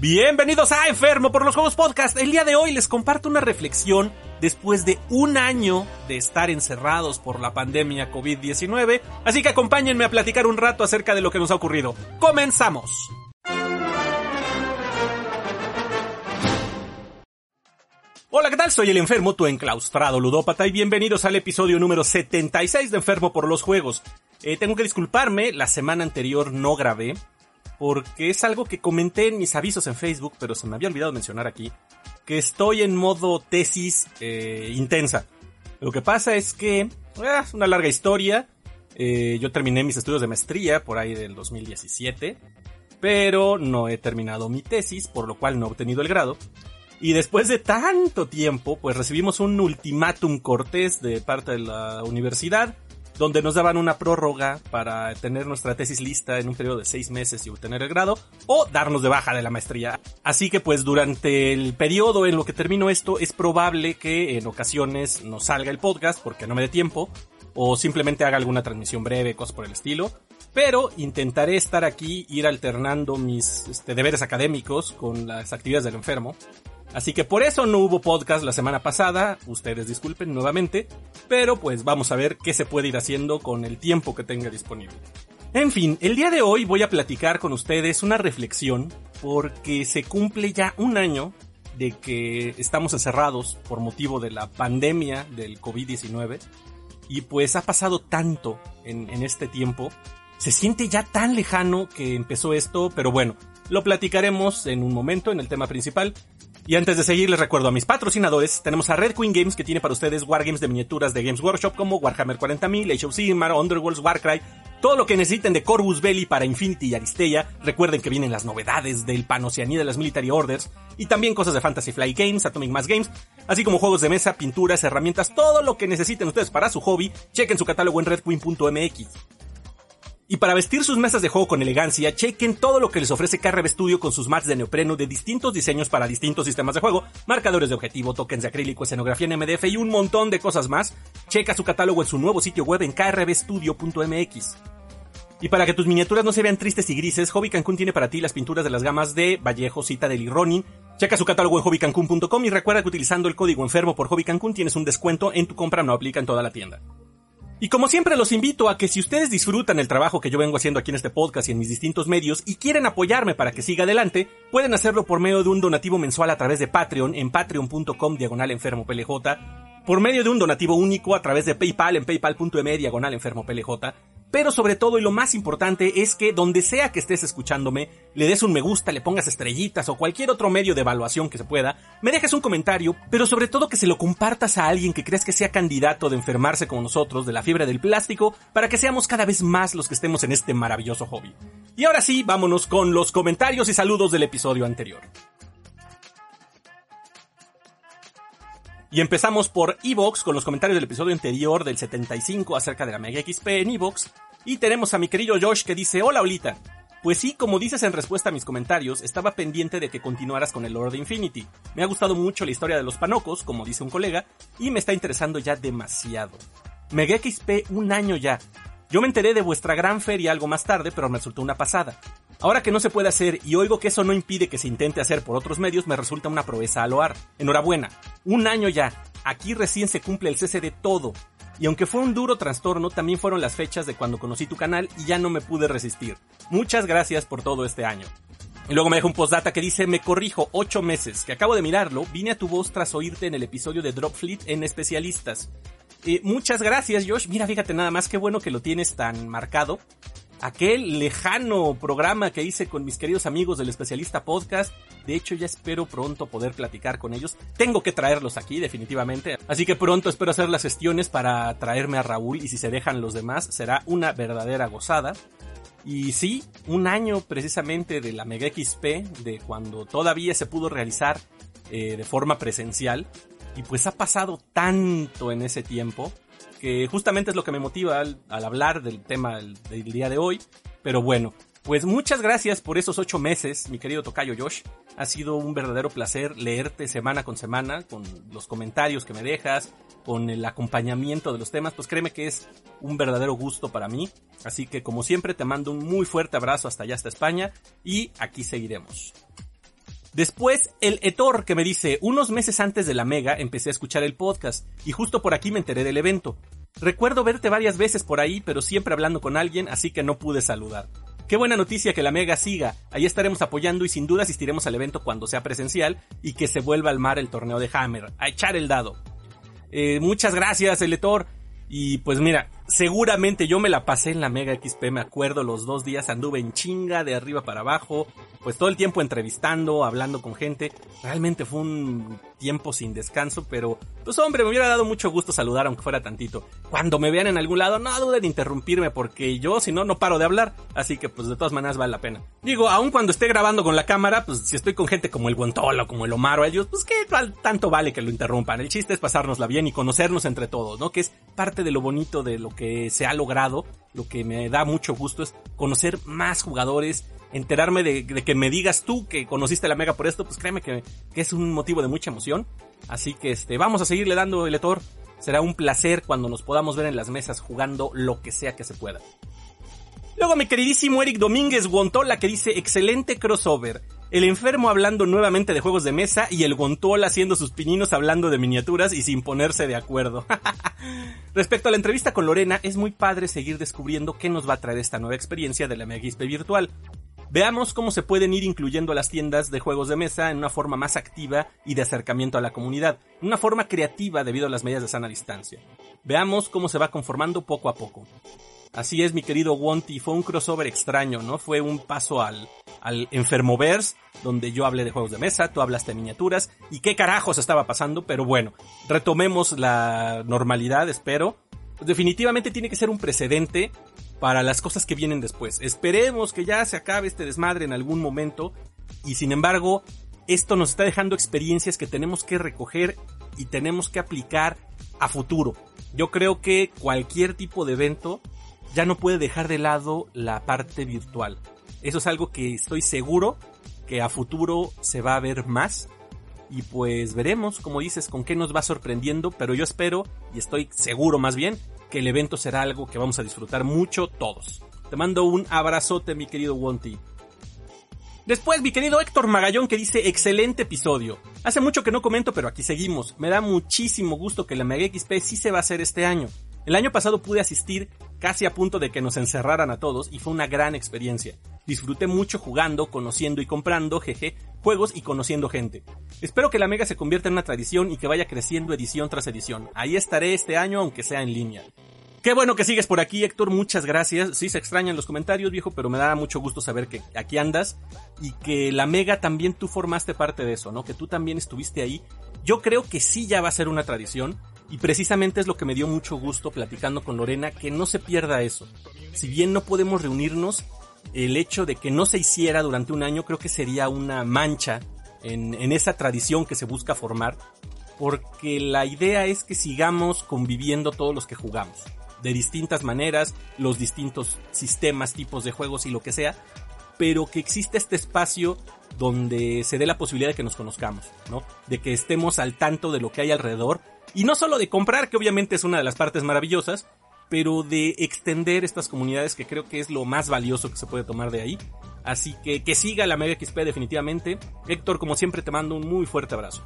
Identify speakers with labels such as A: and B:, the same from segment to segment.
A: Bienvenidos a Enfermo por los Juegos Podcast. El día de hoy les comparto una reflexión después de un año de estar encerrados por la pandemia COVID-19. Así que acompáñenme a platicar un rato acerca de lo que nos ha ocurrido. ¡Comenzamos! Hola, ¿qué tal? Soy el enfermo, tu enclaustrado ludópata, y bienvenidos al episodio número 76 de Enfermo por los Juegos. Eh, tengo que disculparme, la semana anterior no grabé, porque es algo que comenté en mis avisos en Facebook, pero se me había olvidado mencionar aquí, que estoy en modo tesis eh, intensa. Lo que pasa es que, eh, es una larga historia, eh, yo terminé mis estudios de maestría por ahí del 2017, pero no he terminado mi tesis, por lo cual no he obtenido el grado. Y después de tanto tiempo, pues recibimos un ultimátum cortés de parte de la universidad, donde nos daban una prórroga para tener nuestra tesis lista en un periodo de seis meses y obtener el grado, o darnos de baja de la maestría. Así que pues durante el periodo en lo que termino esto, es probable que en ocasiones nos salga el podcast porque no me dé tiempo, o simplemente haga alguna transmisión breve, cosas por el estilo. Pero intentaré estar aquí, ir alternando mis este, deberes académicos con las actividades del enfermo. Así que por eso no hubo podcast la semana pasada, ustedes disculpen nuevamente, pero pues vamos a ver qué se puede ir haciendo con el tiempo que tenga disponible. En fin, el día de hoy voy a platicar con ustedes una reflexión porque se cumple ya un año de que estamos encerrados por motivo de la pandemia del COVID-19 y pues ha pasado tanto en, en este tiempo, se siente ya tan lejano que empezó esto, pero bueno, lo platicaremos en un momento en el tema principal. Y antes de seguir, les recuerdo a mis patrocinadores. Tenemos a Red Queen Games, que tiene para ustedes wargames de miniaturas de Games Workshop como Warhammer 40.000, Age of Sigmar, Underworlds, Warcry, todo lo que necesiten de Corvus Belli para Infinity y Aristeia. Recuerden que vienen las novedades del Panocianí de las Military Orders. Y también cosas de Fantasy Flight Games, Atomic Mass Games. Así como juegos de mesa, pinturas, herramientas, todo lo que necesiten ustedes para su hobby. Chequen su catálogo en redqueen.mx. Y para vestir sus mesas de juego con elegancia, chequen todo lo que les ofrece KRB Studio con sus mats de neopreno de distintos diseños para distintos sistemas de juego, marcadores de objetivo, tokens de acrílico, escenografía en MDF y un montón de cosas más. Checa su catálogo en su nuevo sitio web en krbstudio.mx. Y para que tus miniaturas no se vean tristes y grises, Hobby Cancún tiene para ti las pinturas de las gamas de Vallejo, Citadel y Ronin. Checa su catálogo en hobbycancún.com y recuerda que utilizando el código enfermo por Hobby Cancún tienes un descuento en tu compra, no aplica en toda la tienda. Y como siempre los invito a que si ustedes disfrutan el trabajo que yo vengo haciendo aquí en este podcast y en mis distintos medios y quieren apoyarme para que siga adelante, pueden hacerlo por medio de un donativo mensual a través de Patreon en patreon.com diagonal enfermo por medio de un donativo único a través de PayPal en paypal.me diagonal enfermo PLJ, pero sobre todo y lo más importante es que donde sea que estés escuchándome, le des un me gusta, le pongas estrellitas o cualquier otro medio de evaluación que se pueda, me dejes un comentario, pero sobre todo que se lo compartas a alguien que crees que sea candidato de enfermarse como nosotros de la fiebre del plástico para que seamos cada vez más los que estemos en este maravilloso hobby. Y ahora sí, vámonos con los comentarios y saludos del episodio anterior. Y empezamos por Evox con los comentarios del episodio anterior del 75 acerca de la Mega XP en Evox. Y tenemos a mi querido Josh que dice, hola Olita. Pues sí, como dices en respuesta a mis comentarios, estaba pendiente de que continuaras con el Lord Infinity. Me ha gustado mucho la historia de los panocos, como dice un colega, y me está interesando ya demasiado. Mega XP un año ya. Yo me enteré de vuestra gran feria algo más tarde, pero me resultó una pasada. Ahora que no se puede hacer y oigo que eso no impide que se intente hacer por otros medios, me resulta una proeza a loar. Enhorabuena. Un año ya. Aquí recién se cumple el cese de todo. Y aunque fue un duro trastorno, también fueron las fechas de cuando conocí tu canal y ya no me pude resistir. Muchas gracias por todo este año. Y luego me deja un postdata que dice, me corrijo, 8 meses, que acabo de mirarlo, vine a tu voz tras oírte en el episodio de Drop Fleet en especialistas. Eh, muchas gracias, Josh. Mira, fíjate nada más, qué bueno que lo tienes tan marcado. Aquel lejano programa que hice con mis queridos amigos del especialista podcast. De hecho, ya espero pronto poder platicar con ellos. Tengo que traerlos aquí, definitivamente. Así que pronto espero hacer las gestiones para traerme a Raúl y si se dejan los demás, será una verdadera gozada. Y sí, un año precisamente de la Mega XP, de cuando todavía se pudo realizar eh, de forma presencial. Y pues ha pasado tanto en ese tiempo que justamente es lo que me motiva al, hablar del tema del, día de hoy. Pero bueno, pues muchas gracias por esos ocho meses, mi querido Tocayo Josh. Ha sido un verdadero placer leerte semana con semana, con los comentarios que me dejas, con el acompañamiento de los temas. Pues créeme que es un verdadero gusto para mí. Así que como siempre te mando un muy fuerte abrazo hasta allá, hasta España. Y aquí seguiremos. Después, el Etor que me dice, unos meses antes de la Mega empecé a escuchar el podcast y justo por aquí me enteré del evento. Recuerdo verte varias veces por ahí, pero siempre hablando con alguien, así que no pude saludar. Qué buena noticia que la Mega siga. Ahí estaremos apoyando y sin duda asistiremos al evento cuando sea presencial y que se vuelva al mar el torneo de Hammer. A echar el dado. Eh, muchas gracias, Eletor. Y pues mira, seguramente yo me la pasé en la Mega XP, me acuerdo, los dos días anduve en chinga de arriba para abajo, pues todo el tiempo entrevistando, hablando con gente. Realmente fue un tiempo sin descanso, pero pues hombre, me hubiera dado mucho gusto saludar aunque fuera tantito. Cuando me vean en algún lado, no duden en interrumpirme porque yo si no, no paro de hablar. Así que pues de todas maneras vale la pena. Digo, aun cuando esté grabando con la cámara, pues si estoy con gente como el Guantolo, como el Omar o ellos, pues que tanto vale que lo interrumpan. El chiste es pasárnosla bien y conocernos entre todos, ¿no? Que es parte de lo bonito de lo que se ha logrado. Lo que me da mucho gusto es conocer más jugadores, enterarme de, que me digas tú que conociste la Mega por esto, pues créeme que, es un motivo de mucha emoción. Así que este, vamos a seguirle dando el Etor. Será un placer cuando nos podamos ver en las mesas jugando lo que sea que se pueda. Luego mi queridísimo Eric Domínguez Guantola que dice excelente crossover. El enfermo hablando nuevamente de juegos de mesa y el Gontola haciendo sus pininos hablando de miniaturas y sin ponerse de acuerdo. Respecto a la entrevista con Lorena, es muy padre seguir descubriendo qué nos va a traer esta nueva experiencia de la Megispe virtual. Veamos cómo se pueden ir incluyendo las tiendas de juegos de mesa en una forma más activa y de acercamiento a la comunidad, una forma creativa debido a las medidas de sana distancia. Veamos cómo se va conformando poco a poco. Así es, mi querido Wonty, fue un crossover extraño, ¿no? Fue un paso al, al Enfermoverse, donde yo hablé de juegos de mesa, tú hablas de miniaturas, y qué carajos estaba pasando, pero bueno, retomemos la normalidad, espero. Definitivamente tiene que ser un precedente para las cosas que vienen después. Esperemos que ya se acabe este desmadre en algún momento y sin embargo esto nos está dejando experiencias que tenemos que recoger y tenemos que aplicar a futuro. Yo creo que cualquier tipo de evento ya no puede dejar de lado la parte virtual. Eso es algo que estoy seguro que a futuro se va a ver más. Y pues veremos, como dices, con qué nos va sorprendiendo, pero yo espero, y estoy seguro más bien, que el evento será algo que vamos a disfrutar mucho todos. Te mando un abrazote, mi querido Wonty. Después, mi querido Héctor Magallón que dice, excelente episodio. Hace mucho que no comento, pero aquí seguimos. Me da muchísimo gusto que la Mega XP sí se va a hacer este año. El año pasado pude asistir casi a punto de que nos encerraran a todos y fue una gran experiencia. Disfruté mucho jugando, conociendo y comprando, jeje, juegos y conociendo gente. Espero que la Mega se convierta en una tradición y que vaya creciendo edición tras edición. Ahí estaré este año aunque sea en línea. Qué bueno que sigues por aquí, Héctor. Muchas gracias. Sí se extrañan los comentarios, viejo, pero me da mucho gusto saber que aquí andas y que la Mega también tú formaste parte de eso, ¿no? Que tú también estuviste ahí. Yo creo que sí ya va a ser una tradición. Y precisamente es lo que me dio mucho gusto platicando con Lorena, que no se pierda eso. Si bien no podemos reunirnos, el hecho de que no se hiciera durante un año creo que sería una mancha en, esa tradición que se busca formar, porque la idea es que sigamos conviviendo todos los que jugamos, de distintas maneras, los distintos sistemas, tipos de juegos y lo que sea, pero que exista este espacio donde se dé la posibilidad de que nos conozcamos, ¿no? De que estemos al tanto de lo que hay alrededor y no solo de comprar, que obviamente es una de las partes maravillosas, pero de extender estas comunidades que creo que es lo más valioso que se puede tomar de ahí. Así que que siga la Mega XP definitivamente. Héctor, como siempre, te mando un muy fuerte abrazo.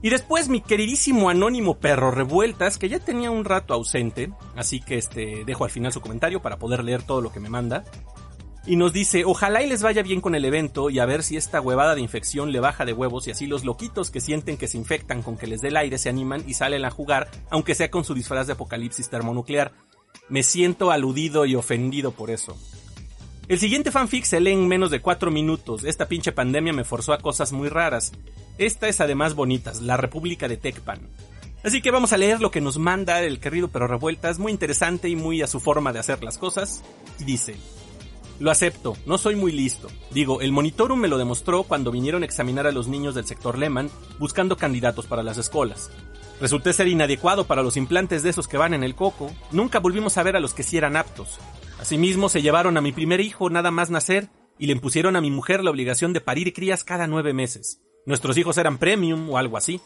A: Y después mi queridísimo anónimo perro revueltas, que ya tenía un rato ausente, así que este dejo al final su comentario para poder leer todo lo que me manda. Y nos dice, ojalá y les vaya bien con el evento y a ver si esta huevada de infección le baja de huevos y así los loquitos que sienten que se infectan con que les dé el aire se animan y salen a jugar, aunque sea con su disfraz de apocalipsis termonuclear. Me siento aludido y ofendido por eso. El siguiente fanfic se lee en menos de 4 minutos. Esta pinche pandemia me forzó a cosas muy raras. Esta es además bonitas, La República de Tecpan. Así que vamos a leer lo que nos manda el querido Pero Revueltas, muy interesante y muy a su forma de hacer las cosas. Y dice, lo acepto, no soy muy listo. Digo, el monitorum me lo demostró cuando vinieron a examinar a los niños del sector Lehman buscando candidatos para las escuelas. Resulté ser inadecuado para los implantes de esos que van en el coco. Nunca volvimos a ver a los que sí eran aptos. Asimismo, se llevaron a mi primer hijo nada más nacer y le impusieron a mi mujer la obligación de parir crías cada nueve meses. Nuestros hijos eran premium o algo así.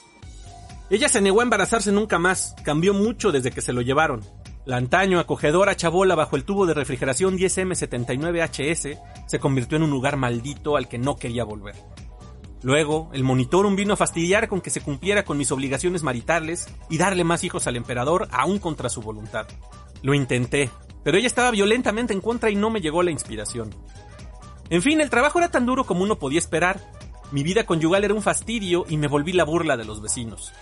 A: Ella se negó a embarazarse nunca más, cambió mucho desde que se lo llevaron. La antaño acogedora chabola bajo el tubo de refrigeración 10M79HS se convirtió en un lugar maldito al que no quería volver. Luego, el monitorum vino a fastidiar con que se cumpliera con mis obligaciones maritales y darle más hijos al emperador aún contra su voluntad. Lo intenté, pero ella estaba violentamente en contra y no me llegó la inspiración. En fin, el trabajo era tan duro como uno podía esperar. Mi vida conyugal era un fastidio y me volví la burla de los vecinos.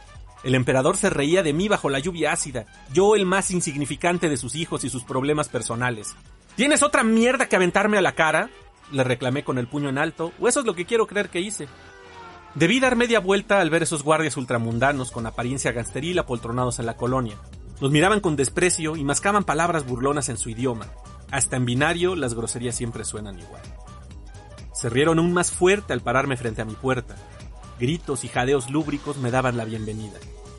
A: El emperador se reía de mí bajo la lluvia ácida, yo el más insignificante de sus hijos y sus problemas personales. ¿Tienes otra mierda que aventarme a la cara? Le reclamé con el puño en alto, o eso es lo que quiero creer que hice. Debí dar media vuelta al ver esos guardias ultramundanos con apariencia gangsteril apoltronados en la colonia. Nos miraban con desprecio y mascaban palabras burlonas en su idioma. Hasta en binario las groserías siempre suenan igual. Se rieron aún más fuerte al pararme frente a mi puerta. Gritos y jadeos lúbricos me daban la bienvenida.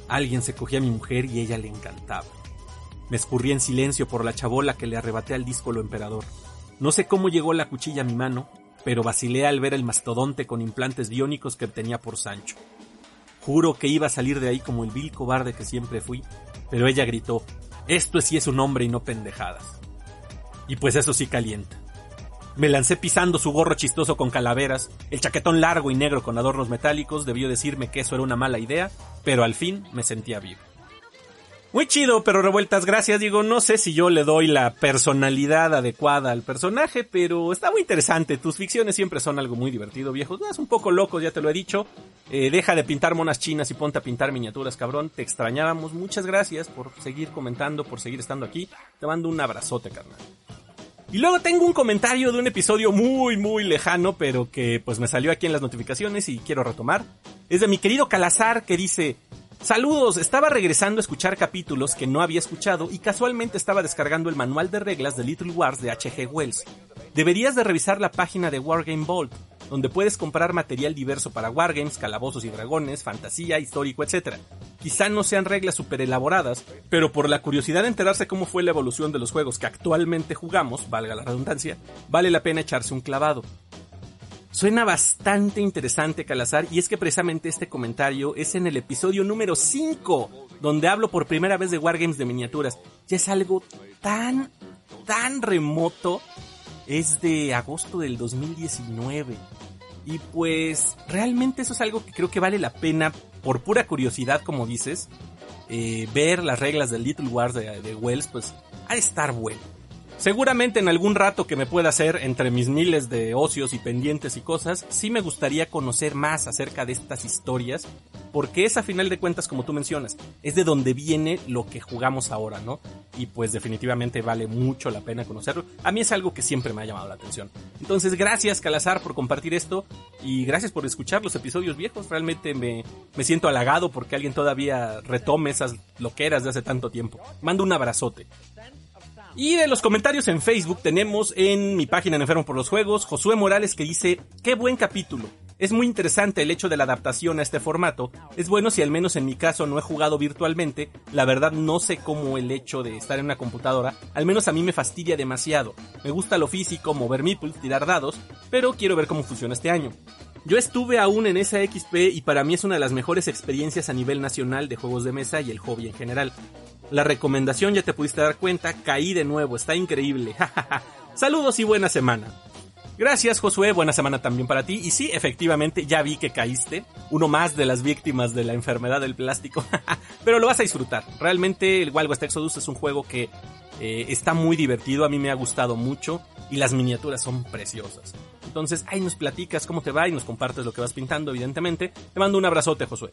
A: Alguien se cogía a mi mujer y ella le encantaba. Me escurrí en silencio por la chabola que le arrebaté al díscolo emperador. No sé cómo llegó la cuchilla a mi mano, pero vacilé al ver el mastodonte con implantes biónicos que tenía por Sancho. Juro que iba a salir de ahí como el vil cobarde que siempre fui, pero ella gritó, esto sí es un hombre y no pendejadas. Y pues eso sí calienta. Me lancé pisando su gorro chistoso con calaveras, el chaquetón largo y negro con adornos metálicos debió decirme que eso era una mala idea, pero al fin me sentía vivo. Muy chido, pero revueltas, gracias. Digo, no sé si yo le doy la personalidad adecuada al personaje, pero está muy interesante. Tus ficciones siempre son algo muy divertido, viejo. Es un poco loco, ya te lo he dicho. Eh, deja de pintar monas chinas y ponte a pintar miniaturas, cabrón. Te extrañábamos. Muchas gracias por seguir comentando, por seguir estando aquí. Te mando un abrazote, carnal. Y luego tengo un comentario de un episodio muy, muy lejano, pero que pues me salió aquí en las notificaciones y quiero retomar. Es de mi querido Calazar que dice, Saludos, estaba regresando a escuchar capítulos que no había escuchado y casualmente estaba descargando el manual de reglas de Little Wars de H.G. Wells. Deberías de revisar la página de Wargame Vault, donde puedes comprar material diverso para Wargames, calabozos y dragones, fantasía, histórico, etc. Quizá no sean reglas super elaboradas, pero por la curiosidad de enterarse cómo fue la evolución de los juegos que actualmente jugamos, valga la redundancia, vale la pena echarse un clavado. Suena bastante interesante, Calazar, y es que precisamente este comentario es en el episodio número 5, donde hablo por primera vez de Wargames de miniaturas. Ya es algo tan, tan remoto es de agosto del 2019. Y pues realmente eso es algo que creo que vale la pena, por pura curiosidad, como dices, eh, ver las reglas del Little Wars de, de Wells, pues ha de estar bueno. Seguramente en algún rato que me pueda hacer entre mis miles de ocios y pendientes y cosas, sí me gustaría conocer más acerca de estas historias, porque es a final de cuentas, como tú mencionas, es de donde viene lo que jugamos ahora, ¿no? Y pues definitivamente vale mucho la pena conocerlo. A mí es algo que siempre me ha llamado la atención. Entonces, gracias Calazar por compartir esto y gracias por escuchar los episodios viejos. Realmente me, me siento halagado porque alguien todavía retome esas loqueras de hace tanto tiempo. Mando un abrazote. Y de los comentarios en Facebook tenemos en mi página en Enfermo por los Juegos, Josué Morales que dice, qué buen capítulo. Es muy interesante el hecho de la adaptación a este formato. Es bueno si al menos en mi caso no he jugado virtualmente. La verdad no sé cómo el hecho de estar en una computadora, al menos a mí me fastidia demasiado. Me gusta lo físico, mover meeples, tirar dados, pero quiero ver cómo funciona este año. Yo estuve aún en esa XP y para mí es una de las mejores experiencias a nivel nacional de juegos de mesa y el hobby en general. La recomendación ya te pudiste dar cuenta, caí de nuevo, está increíble. Saludos y buena semana. Gracias Josué, buena semana también para ti. Y sí, efectivamente, ya vi que caíste, uno más de las víctimas de la enfermedad del plástico, pero lo vas a disfrutar. Realmente el Wild West Exodus es un juego que eh, está muy divertido, a mí me ha gustado mucho y las miniaturas son preciosas. Entonces, ahí nos platicas cómo te va y nos compartes lo que vas pintando, evidentemente. Te mando un abrazote, Josué.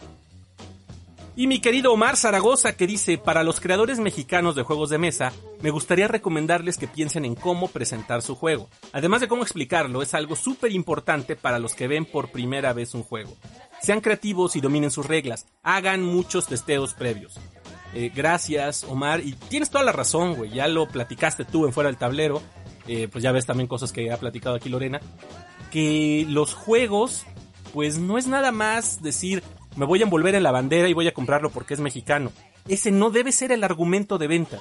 A: Y mi querido Omar Zaragoza que dice, para los creadores mexicanos de juegos de mesa, me gustaría recomendarles que piensen en cómo presentar su juego. Además de cómo explicarlo, es algo súper importante para los que ven por primera vez un juego. Sean creativos y dominen sus reglas. Hagan muchos testeos previos. Eh, gracias, Omar. Y tienes toda la razón, güey. Ya lo platicaste tú en fuera del tablero. Eh, pues ya ves también cosas que ha platicado aquí Lorena. Que los juegos, pues no es nada más decir, me voy a envolver en la bandera y voy a comprarlo porque es mexicano. Ese no debe ser el argumento de venta.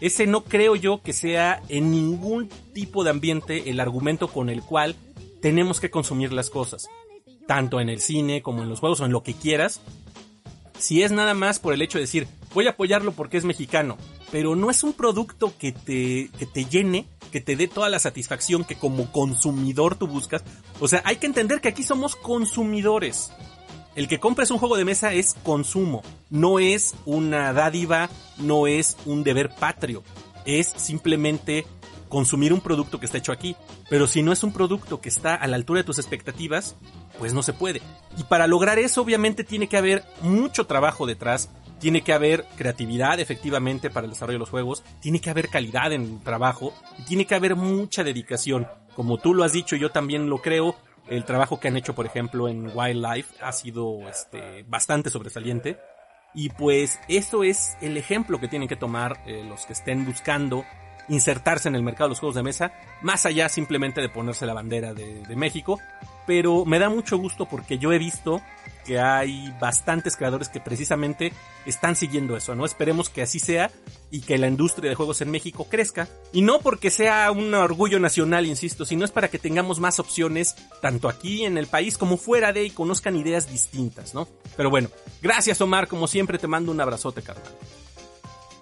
A: Ese no creo yo que sea en ningún tipo de ambiente el argumento con el cual tenemos que consumir las cosas. Tanto en el cine como en los juegos o en lo que quieras. Si es nada más por el hecho de decir, voy a apoyarlo porque es mexicano, pero no es un producto que te, que te llene, que te dé toda la satisfacción que como consumidor tú buscas. O sea, hay que entender que aquí somos consumidores. El que compres un juego de mesa es consumo, no es una dádiva, no es un deber patrio, es simplemente consumir un producto que está hecho aquí. Pero si no es un producto que está a la altura de tus expectativas, pues no se puede. Y para lograr eso obviamente tiene que haber mucho trabajo detrás, tiene que haber creatividad efectivamente para el desarrollo de los juegos, tiene que haber calidad en el trabajo y tiene que haber mucha dedicación. Como tú lo has dicho, yo también lo creo, el trabajo que han hecho, por ejemplo, en Wildlife ha sido este, bastante sobresaliente. Y pues eso es el ejemplo que tienen que tomar eh, los que estén buscando insertarse en el mercado de los juegos de mesa, más allá simplemente de ponerse la bandera de, de México. Pero me da mucho gusto porque yo he visto que hay bastantes creadores que precisamente están siguiendo eso, ¿no? Esperemos que así sea y que la industria de juegos en México crezca. Y no porque sea un orgullo nacional, insisto, sino es para que tengamos más opciones, tanto aquí en el país como fuera de y conozcan ideas distintas, ¿no? Pero bueno, gracias Omar, como siempre te mando un abrazote, carnal.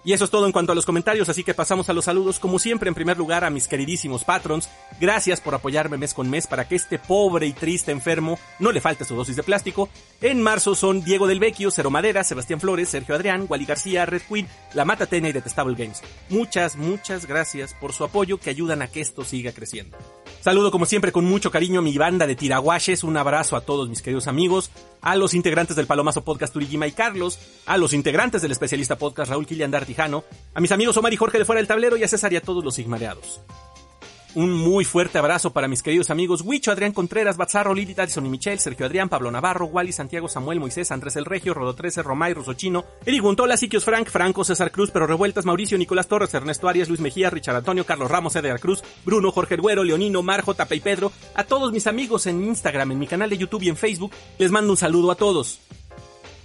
A: Y eso es todo en cuanto a los comentarios, así que pasamos a los saludos. Como siempre, en primer lugar, a mis queridísimos patrons. Gracias por apoyarme mes con mes para que este pobre y triste enfermo no le falte su dosis de plástico. En marzo son Diego del Vecchio, Cero Madera, Sebastián Flores, Sergio Adrián, Wally García, Red Queen, La Matatena y Detestable Games. Muchas, muchas gracias por su apoyo que ayudan a que esto siga creciendo. Saludo como siempre con mucho cariño a mi banda de tiraguaches, un abrazo a todos mis queridos amigos, a los integrantes del Palomazo Podcast Turigima y Carlos, a los integrantes del especialista podcast Raúl Kilian Dartijano, a mis amigos Omar y Jorge de Fuera del Tablero y a César y a todos los sigmareados. Un muy fuerte abrazo para mis queridos amigos Huicho, Adrián Contreras, Bazzarro, Lili, Addison y Michelle, Sergio Adrián, Pablo Navarro, Wally, Santiago, Samuel, Moisés, Andrés El Regio, Rodo 13, Romay, Rusochino, Eric Guntola, Siquios Frank, Franco, César Cruz, Pero Revueltas, Mauricio, Nicolás Torres, Ernesto Arias, Luis Mejía, Richard Antonio, Carlos Ramos, Edgar Cruz, Bruno, Jorge Güero, Leonino, Marjo, Tapa y Pedro, a todos mis amigos en Instagram, en mi canal de YouTube y en Facebook, les mando un saludo a todos.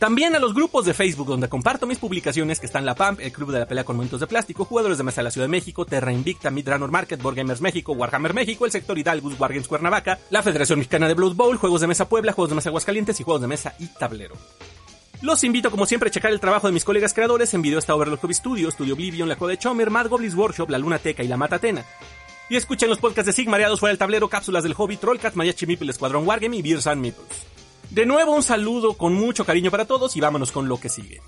A: También a los grupos de Facebook donde comparto mis publicaciones que están La PAMP, el Club de la Pelea con Momentos de Plástico, Jugadores de Mesa de la Ciudad de México, Terra Invicta, Midranor Market, Board Gamers México, Warhammer México, el sector Hidalgus, Wargames Cuernavaca, la Federación Mexicana de Blood Bowl, Juegos de Mesa Puebla, Juegos de Mesa Aguascalientes y Juegos de Mesa y Tablero. Los invito como siempre a checar el trabajo de mis colegas creadores. En video está Overlook Hobby Studio, Studio Oblivion, La Coda de Chomer, Mad Goblins Workshop, La Luna Teca y La Matatena. Y escuchen los podcasts de Sigmareados fuera del tablero, cápsulas del hobby, Trollcat, Mariachi Meeple, Escuadrón Wargame y Beers and Meeples. De nuevo un saludo con mucho cariño para todos y vámonos con lo que sigue.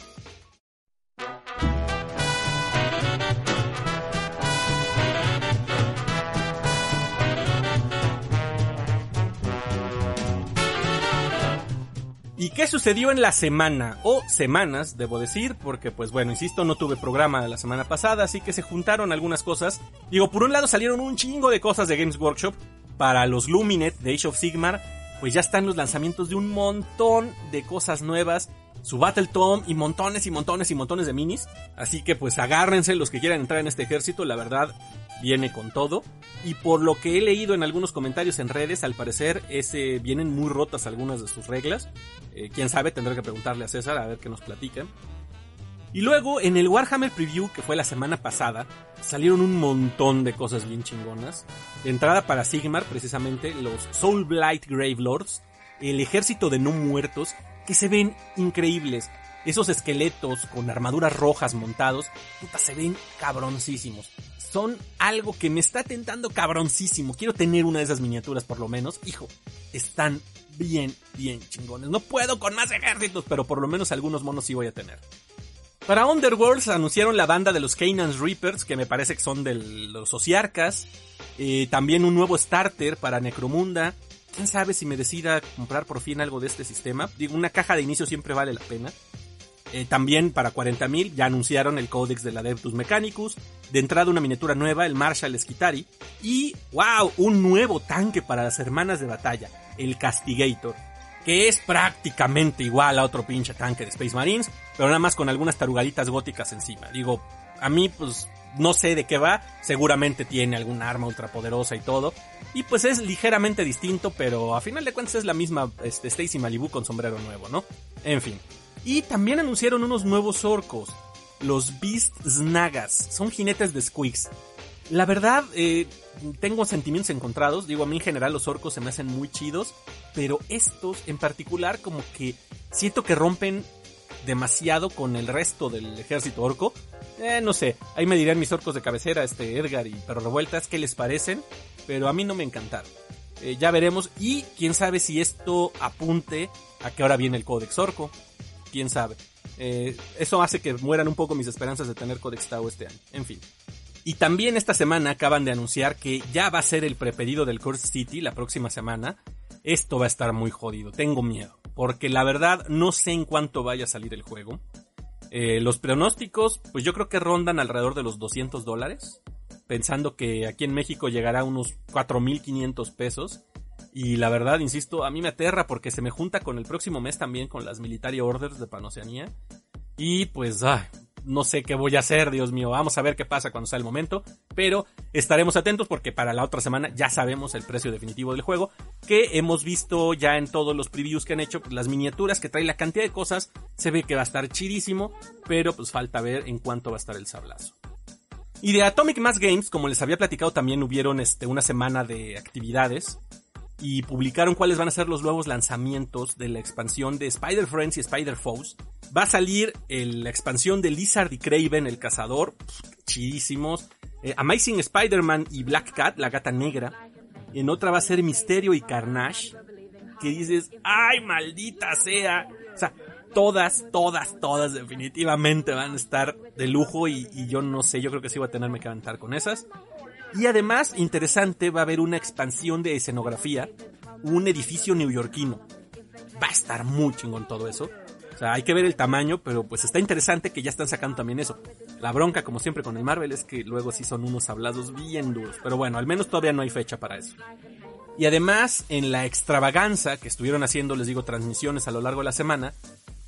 A: ¿Y qué sucedió en la semana? O semanas, debo decir, porque pues bueno, insisto, no tuve programa la semana pasada, así que se juntaron algunas cosas. Digo, por un lado salieron un chingo de cosas de Games Workshop para los Luminet de Age of Sigmar, pues ya están los lanzamientos de un montón de cosas nuevas, su Battle Tom y montones y montones y montones de minis. Así que pues agárrense los que quieran entrar en este ejército, la verdad viene con todo. Y por lo que he leído en algunos comentarios en redes, al parecer ese, vienen muy rotas algunas de sus reglas. Eh, Quién sabe, tendré que preguntarle a César a ver qué nos platican. Y luego en el Warhammer Preview, que fue la semana pasada, salieron un montón de cosas bien chingonas. De entrada para Sigmar, precisamente, los Soul Blight Grave Lords, el ejército de no muertos, que se ven increíbles. Esos esqueletos con armaduras rojas montados, puta, se ven cabroncísimos. Son algo que me está tentando cabroncísimo. Quiero tener una de esas miniaturas por lo menos. Hijo, están bien, bien chingones. No puedo con más ejércitos, pero por lo menos algunos monos sí voy a tener. Para Underworlds anunciaron la banda de los Canaan's Reapers, que me parece que son de los Ociarcas. Eh, también un nuevo starter para Necromunda. Quién sabe si me decida comprar por fin algo de este sistema. Digo, una caja de inicio siempre vale la pena. Eh, también para 40.000 ya anunciaron el Codex del Adeptus Mechanicus. De entrada una miniatura nueva, el Marshall Skitari. Y, wow, un nuevo tanque para las hermanas de batalla, el Castigator. Que es prácticamente igual a otro pinche tanque de Space Marines, pero nada más con algunas tarugaditas góticas encima. Digo, a mí pues no sé de qué va, seguramente tiene algún arma ultrapoderosa y todo. Y pues es ligeramente distinto, pero a final de cuentas es la misma este, Stacy Malibu con sombrero nuevo, ¿no? En fin. Y también anunciaron unos nuevos orcos, los Beast Snagas, son jinetes de Squigs. La verdad, eh, tengo sentimientos encontrados, digo, a mí en general los orcos se me hacen muy chidos, pero estos en particular como que siento que rompen demasiado con el resto del ejército orco. Eh, no sé, ahí me dirán mis orcos de cabecera, este Edgar y Perro Revueltas, qué les parecen, pero a mí no me encantaron. Eh, ya veremos y quién sabe si esto apunte a que ahora viene el Codex Orco quién sabe. Eh, eso hace que mueran un poco mis esperanzas de tener Codex Tau este año. En fin. Y también esta semana acaban de anunciar que ya va a ser el prepedido del Curse City la próxima semana. Esto va a estar muy jodido, tengo miedo. Porque la verdad no sé en cuánto vaya a salir el juego. Eh, los pronósticos, pues yo creo que rondan alrededor de los 200 dólares. Pensando que aquí en México llegará a unos 4.500 pesos. Y la verdad, insisto, a mí me aterra porque se me junta con el próximo mes también con las Military Orders de Panoceanía. Y pues, no sé qué voy a hacer, Dios mío. Vamos a ver qué pasa cuando sea el momento. Pero estaremos atentos porque para la otra semana ya sabemos el precio definitivo del juego. Que hemos visto ya en todos los previews que han hecho. Las miniaturas que trae la cantidad de cosas. Se ve que va a estar chidísimo. Pero pues falta ver en cuánto va a estar el sablazo. Y de Atomic Mass Games, como les había platicado, también hubieron este, una semana de actividades y publicaron cuáles van a ser los nuevos lanzamientos de la expansión de Spider Friends y Spider Foes. Va a salir la expansión de Lizard y Craven, el cazador, chidísimos. Eh, Amazing Spider-Man y Black Cat, la gata negra. En otra va a ser Misterio y Carnage. Que dices, ¡ay, maldita sea! O sea, todas, todas, todas definitivamente van a estar de lujo y, y yo no sé, yo creo que sí voy a tenerme que aventar con esas. Y además, interesante, va a haber una expansión de escenografía, un edificio neoyorquino. Va a estar muy chingón todo eso. O sea, hay que ver el tamaño, pero pues está interesante que ya están sacando también eso. La bronca, como siempre con el Marvel, es que luego sí son unos hablados bien duros. Pero bueno, al menos todavía no hay fecha para eso. Y además, en la extravaganza que estuvieron haciendo, les digo, transmisiones a lo largo de la semana,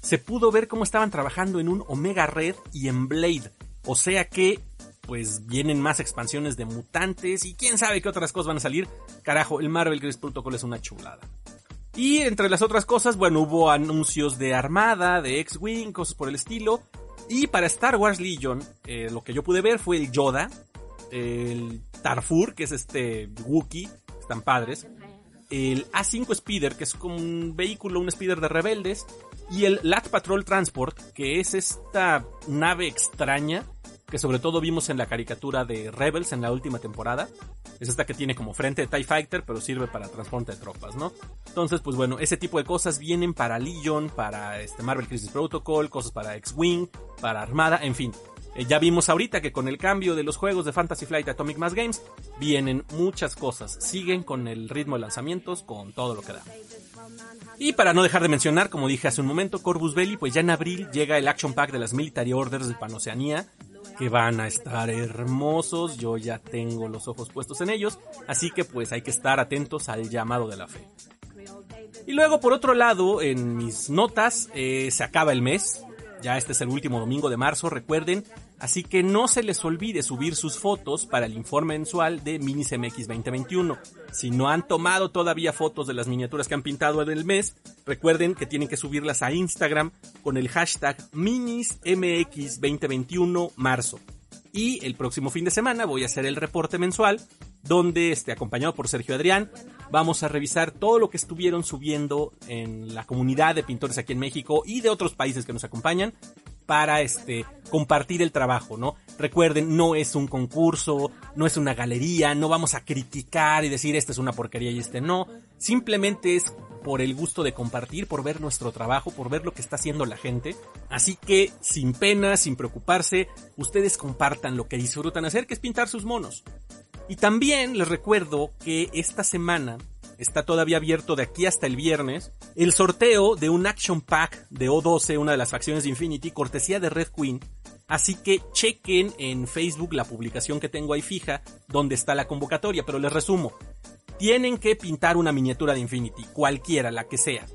A: se pudo ver cómo estaban trabajando en un Omega Red y en Blade. O sea que pues vienen más expansiones de mutantes y quién sabe qué otras cosas van a salir. Carajo, el Marvel Crisis Protocol es una chulada. Y entre las otras cosas, bueno, hubo anuncios de Armada, de X-Wing, cosas por el estilo. Y para Star Wars Legion, eh, lo que yo pude ver fue el Yoda, el Tarfur, que es este Wookiee, están padres. El A5 Speeder, que es como un vehículo, un Speeder de rebeldes. Y el Lat Patrol Transport, que es esta nave extraña que sobre todo vimos en la caricatura de Rebels en la última temporada. Es esta que tiene como frente de TIE Fighter, pero sirve para transporte de tropas, ¿no? Entonces, pues bueno, ese tipo de cosas vienen para Legion, para este Marvel Crisis Protocol, cosas para X-Wing, para Armada, en fin. Eh, ya vimos ahorita que con el cambio de los juegos de Fantasy Flight Atomic Mass Games, vienen muchas cosas. Siguen con el ritmo de lanzamientos, con todo lo que da. Y para no dejar de mencionar, como dije hace un momento, Corvus Belli, pues ya en abril llega el Action Pack de las Military Orders de Panoceanía, que van a estar hermosos, yo ya tengo los ojos puestos en ellos, así que pues hay que estar atentos al llamado de la fe. Y luego por otro lado, en mis notas, eh, se acaba el mes, ya este es el último domingo de marzo, recuerden, así que no se les olvide subir sus fotos para el informe mensual de MinisMX 2021. Si no han tomado todavía fotos de las miniaturas que han pintado en el mes, recuerden que tienen que subirlas a Instagram con el hashtag MinisMX 2021 marzo. Y el próximo fin de semana voy a hacer el reporte mensual donde, este, acompañado por Sergio Adrián, vamos a revisar todo lo que estuvieron subiendo en la comunidad de pintores aquí en México y de otros países que nos acompañan para este compartir el trabajo, ¿no? Recuerden, no es un concurso, no es una galería, no vamos a criticar y decir esta es una porquería y este no, simplemente es por el gusto de compartir, por ver nuestro trabajo, por ver lo que está haciendo la gente. Así que sin pena, sin preocuparse, ustedes compartan lo que disfrutan hacer, que es pintar sus monos. Y también les recuerdo que esta semana está todavía abierto de aquí hasta el viernes el sorteo de un Action Pack de O12, una de las facciones de Infinity, cortesía de Red Queen. Así que chequen en Facebook la publicación que tengo ahí fija, donde está la convocatoria, pero les resumo. Tienen que pintar una miniatura de Infinity, cualquiera, la que sea.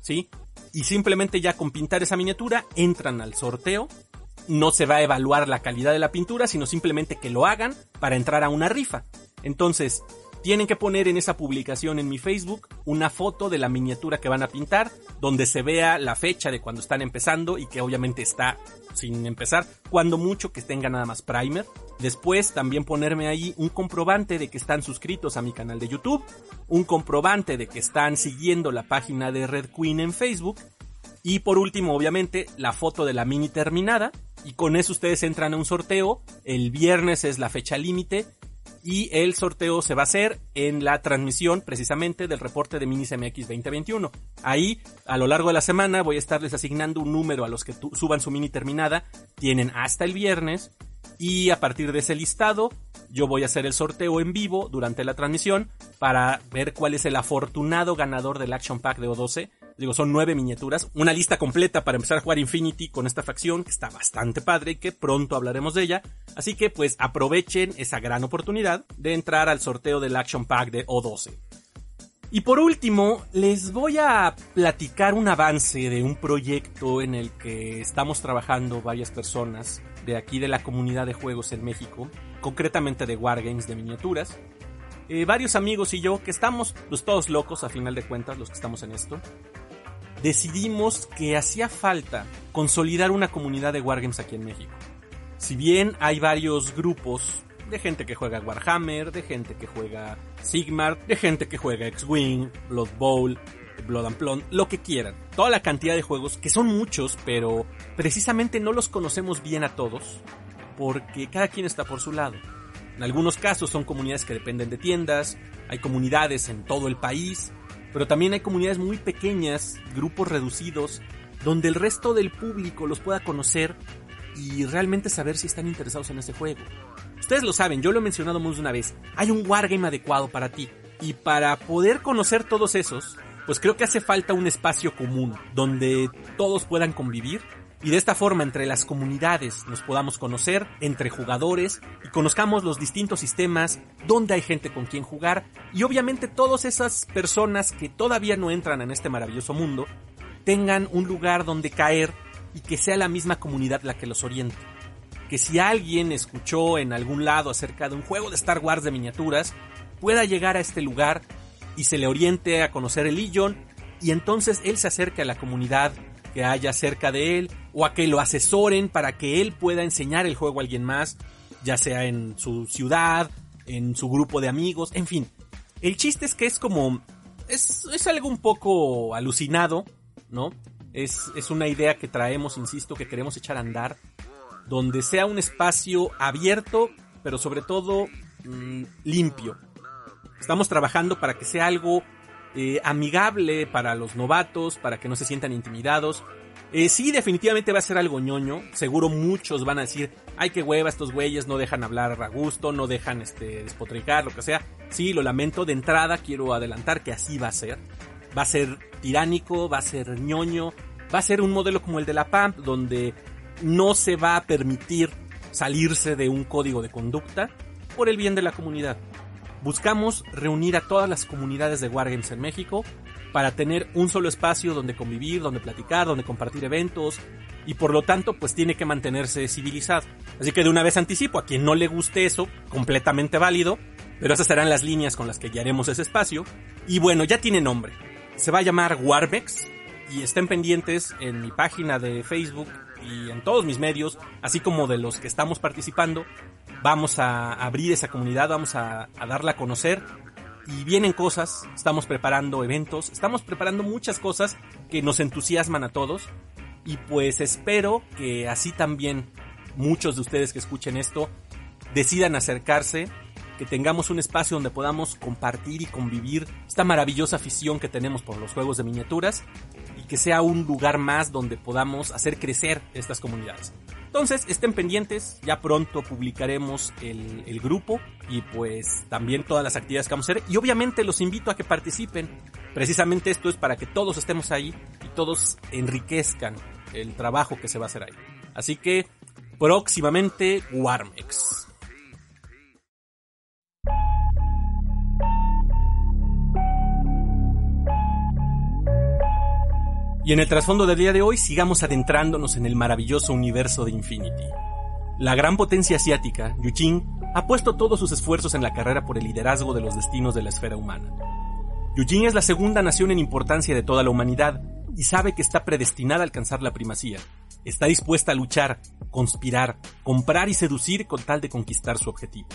A: ¿Sí? Y simplemente ya con pintar esa miniatura entran al sorteo. No se va a evaluar la calidad de la pintura, sino simplemente que lo hagan para entrar a una rifa. Entonces, tienen que poner en esa publicación en mi Facebook una foto de la miniatura que van a pintar, donde se vea la fecha de cuando están empezando y que obviamente está sin empezar, cuando mucho que tenga nada más primer. Después también ponerme ahí un comprobante de que están suscritos a mi canal de YouTube, un comprobante de que están siguiendo la página de Red Queen en Facebook y por último obviamente la foto de la mini terminada y con eso ustedes entran a un sorteo. El viernes es la fecha límite y el sorteo se va a hacer en la transmisión precisamente del reporte de Minis MX 2021. Ahí, a lo largo de la semana, voy a estarles asignando un número a los que suban su mini terminada. Tienen hasta el viernes y a partir de ese listado yo voy a hacer el sorteo en vivo durante la transmisión para ver cuál es el afortunado ganador del Action Pack de O12 Digo, son nueve miniaturas, una lista completa para empezar a jugar Infinity con esta facción que está bastante padre y que pronto hablaremos de ella. Así que pues aprovechen esa gran oportunidad de entrar al sorteo del Action Pack de O12. Y por último, les voy a platicar un avance de un proyecto en el que estamos trabajando varias personas de aquí de la comunidad de juegos en México, concretamente de Wargames de miniaturas. Eh, varios amigos y yo que estamos pues, todos locos a final de cuentas los que estamos en esto decidimos que hacía falta consolidar una comunidad de Wargames aquí en México. Si bien hay varios grupos de gente que juega Warhammer, de gente que juega Sigmar, de gente que juega X-Wing, Blood Bowl, Blood and Plum, lo que quieran. Toda la cantidad de juegos, que son muchos, pero precisamente no los conocemos bien a todos, porque cada quien está por su lado. En algunos casos son comunidades que dependen de tiendas, hay comunidades en todo el país, pero también hay comunidades muy pequeñas, grupos reducidos, donde el resto del público los pueda conocer y realmente saber si están interesados en ese juego. Ustedes lo saben, yo lo he mencionado más de una vez, hay un wargame adecuado para ti. Y para poder conocer todos esos, pues creo que hace falta un espacio común, donde todos puedan convivir y de esta forma entre las comunidades nos podamos conocer entre jugadores y conozcamos los distintos sistemas, donde hay gente con quien jugar y obviamente todas esas personas que todavía no entran en este maravilloso mundo tengan un lugar donde caer y que sea la misma comunidad la que los oriente. Que si alguien escuchó en algún lado acerca de un juego de Star Wars de miniaturas, pueda llegar a este lugar y se le oriente a conocer el Legion y entonces él se acerque a la comunidad que haya cerca de él o a que lo asesoren para que él pueda enseñar el juego a alguien más, ya sea en su ciudad, en su grupo de amigos, en fin. El chiste es que es como... Es, es algo un poco alucinado, ¿no? Es, es una idea que traemos, insisto, que queremos echar a andar, donde sea un espacio abierto, pero sobre todo mm, limpio. Estamos trabajando para que sea algo eh, amigable para los novatos, para que no se sientan intimidados. Eh, sí, definitivamente va a ser algo ñoño. Seguro muchos van a decir, ay, qué hueva, estos güeyes no dejan hablar a gusto, no dejan este, despotricar, lo que sea. Sí, lo lamento. De entrada quiero adelantar que así va a ser. Va a ser tiránico, va a ser ñoño, va a ser un modelo como el de la PAMP, donde no se va a permitir salirse de un código de conducta por el bien de la comunidad. Buscamos reunir a todas las comunidades de Wargames en México para tener un solo espacio donde convivir, donde platicar, donde compartir eventos y por lo tanto pues tiene que mantenerse civilizado. Así que de una vez anticipo a quien no le guste eso, completamente válido, pero esas serán las líneas con las que guiaremos ese espacio. Y bueno, ya tiene nombre. Se va a llamar Warbex y estén pendientes en mi página de Facebook y en todos mis medios, así como de los que estamos participando, vamos a abrir esa comunidad, vamos a, darla a conocer y vienen cosas, estamos preparando eventos, estamos preparando muchas cosas que nos entusiasman a todos y pues espero que así también muchos de ustedes que escuchen esto decidan acercarse, que tengamos un espacio donde podamos compartir y convivir esta maravillosa afición que tenemos por los juegos de miniaturas y que sea un lugar más donde podamos hacer crecer estas comunidades. Entonces, estén pendientes, ya pronto publicaremos el, grupo y pues también todas las actividades que vamos a hacer. Y obviamente los invito a que participen. Precisamente esto es para que todos estemos ahí y todos enriquezcan el trabajo que se va a hacer ahí. Así que próximamente Warmex. Y en el trasfondo del día de hoy sigamos adentrándonos en el maravilloso universo de Infinity. La gran potencia asiática, Yuqing, ha puesto todos sus esfuerzos en la carrera por el liderazgo de los destinos de la esfera humana. Yuqing es la segunda nación en importancia de toda la humanidad y sabe que está predestinada a alcanzar la primacía. Está dispuesta a luchar, conspirar, comprar y seducir con tal de conquistar su objetivo.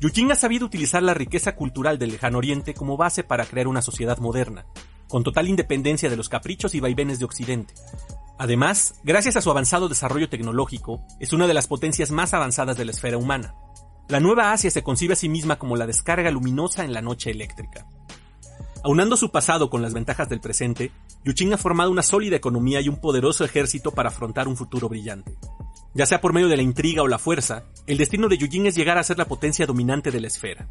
A: Yuqing ha sabido utilizar la riqueza cultural del lejano oriente como base para crear una sociedad moderna, con total independencia de los caprichos y vaivenes de Occidente. Además, gracias a su avanzado desarrollo tecnológico, es una de las potencias más avanzadas de la esfera humana. La Nueva Asia se concibe a sí misma como la descarga luminosa en la noche eléctrica. Aunando su pasado con las ventajas del presente, Yuqing ha formado una sólida economía y un poderoso ejército para afrontar un futuro brillante. Ya sea por medio de la intriga o la fuerza, el destino de Yuqing es llegar a ser la potencia dominante de la esfera.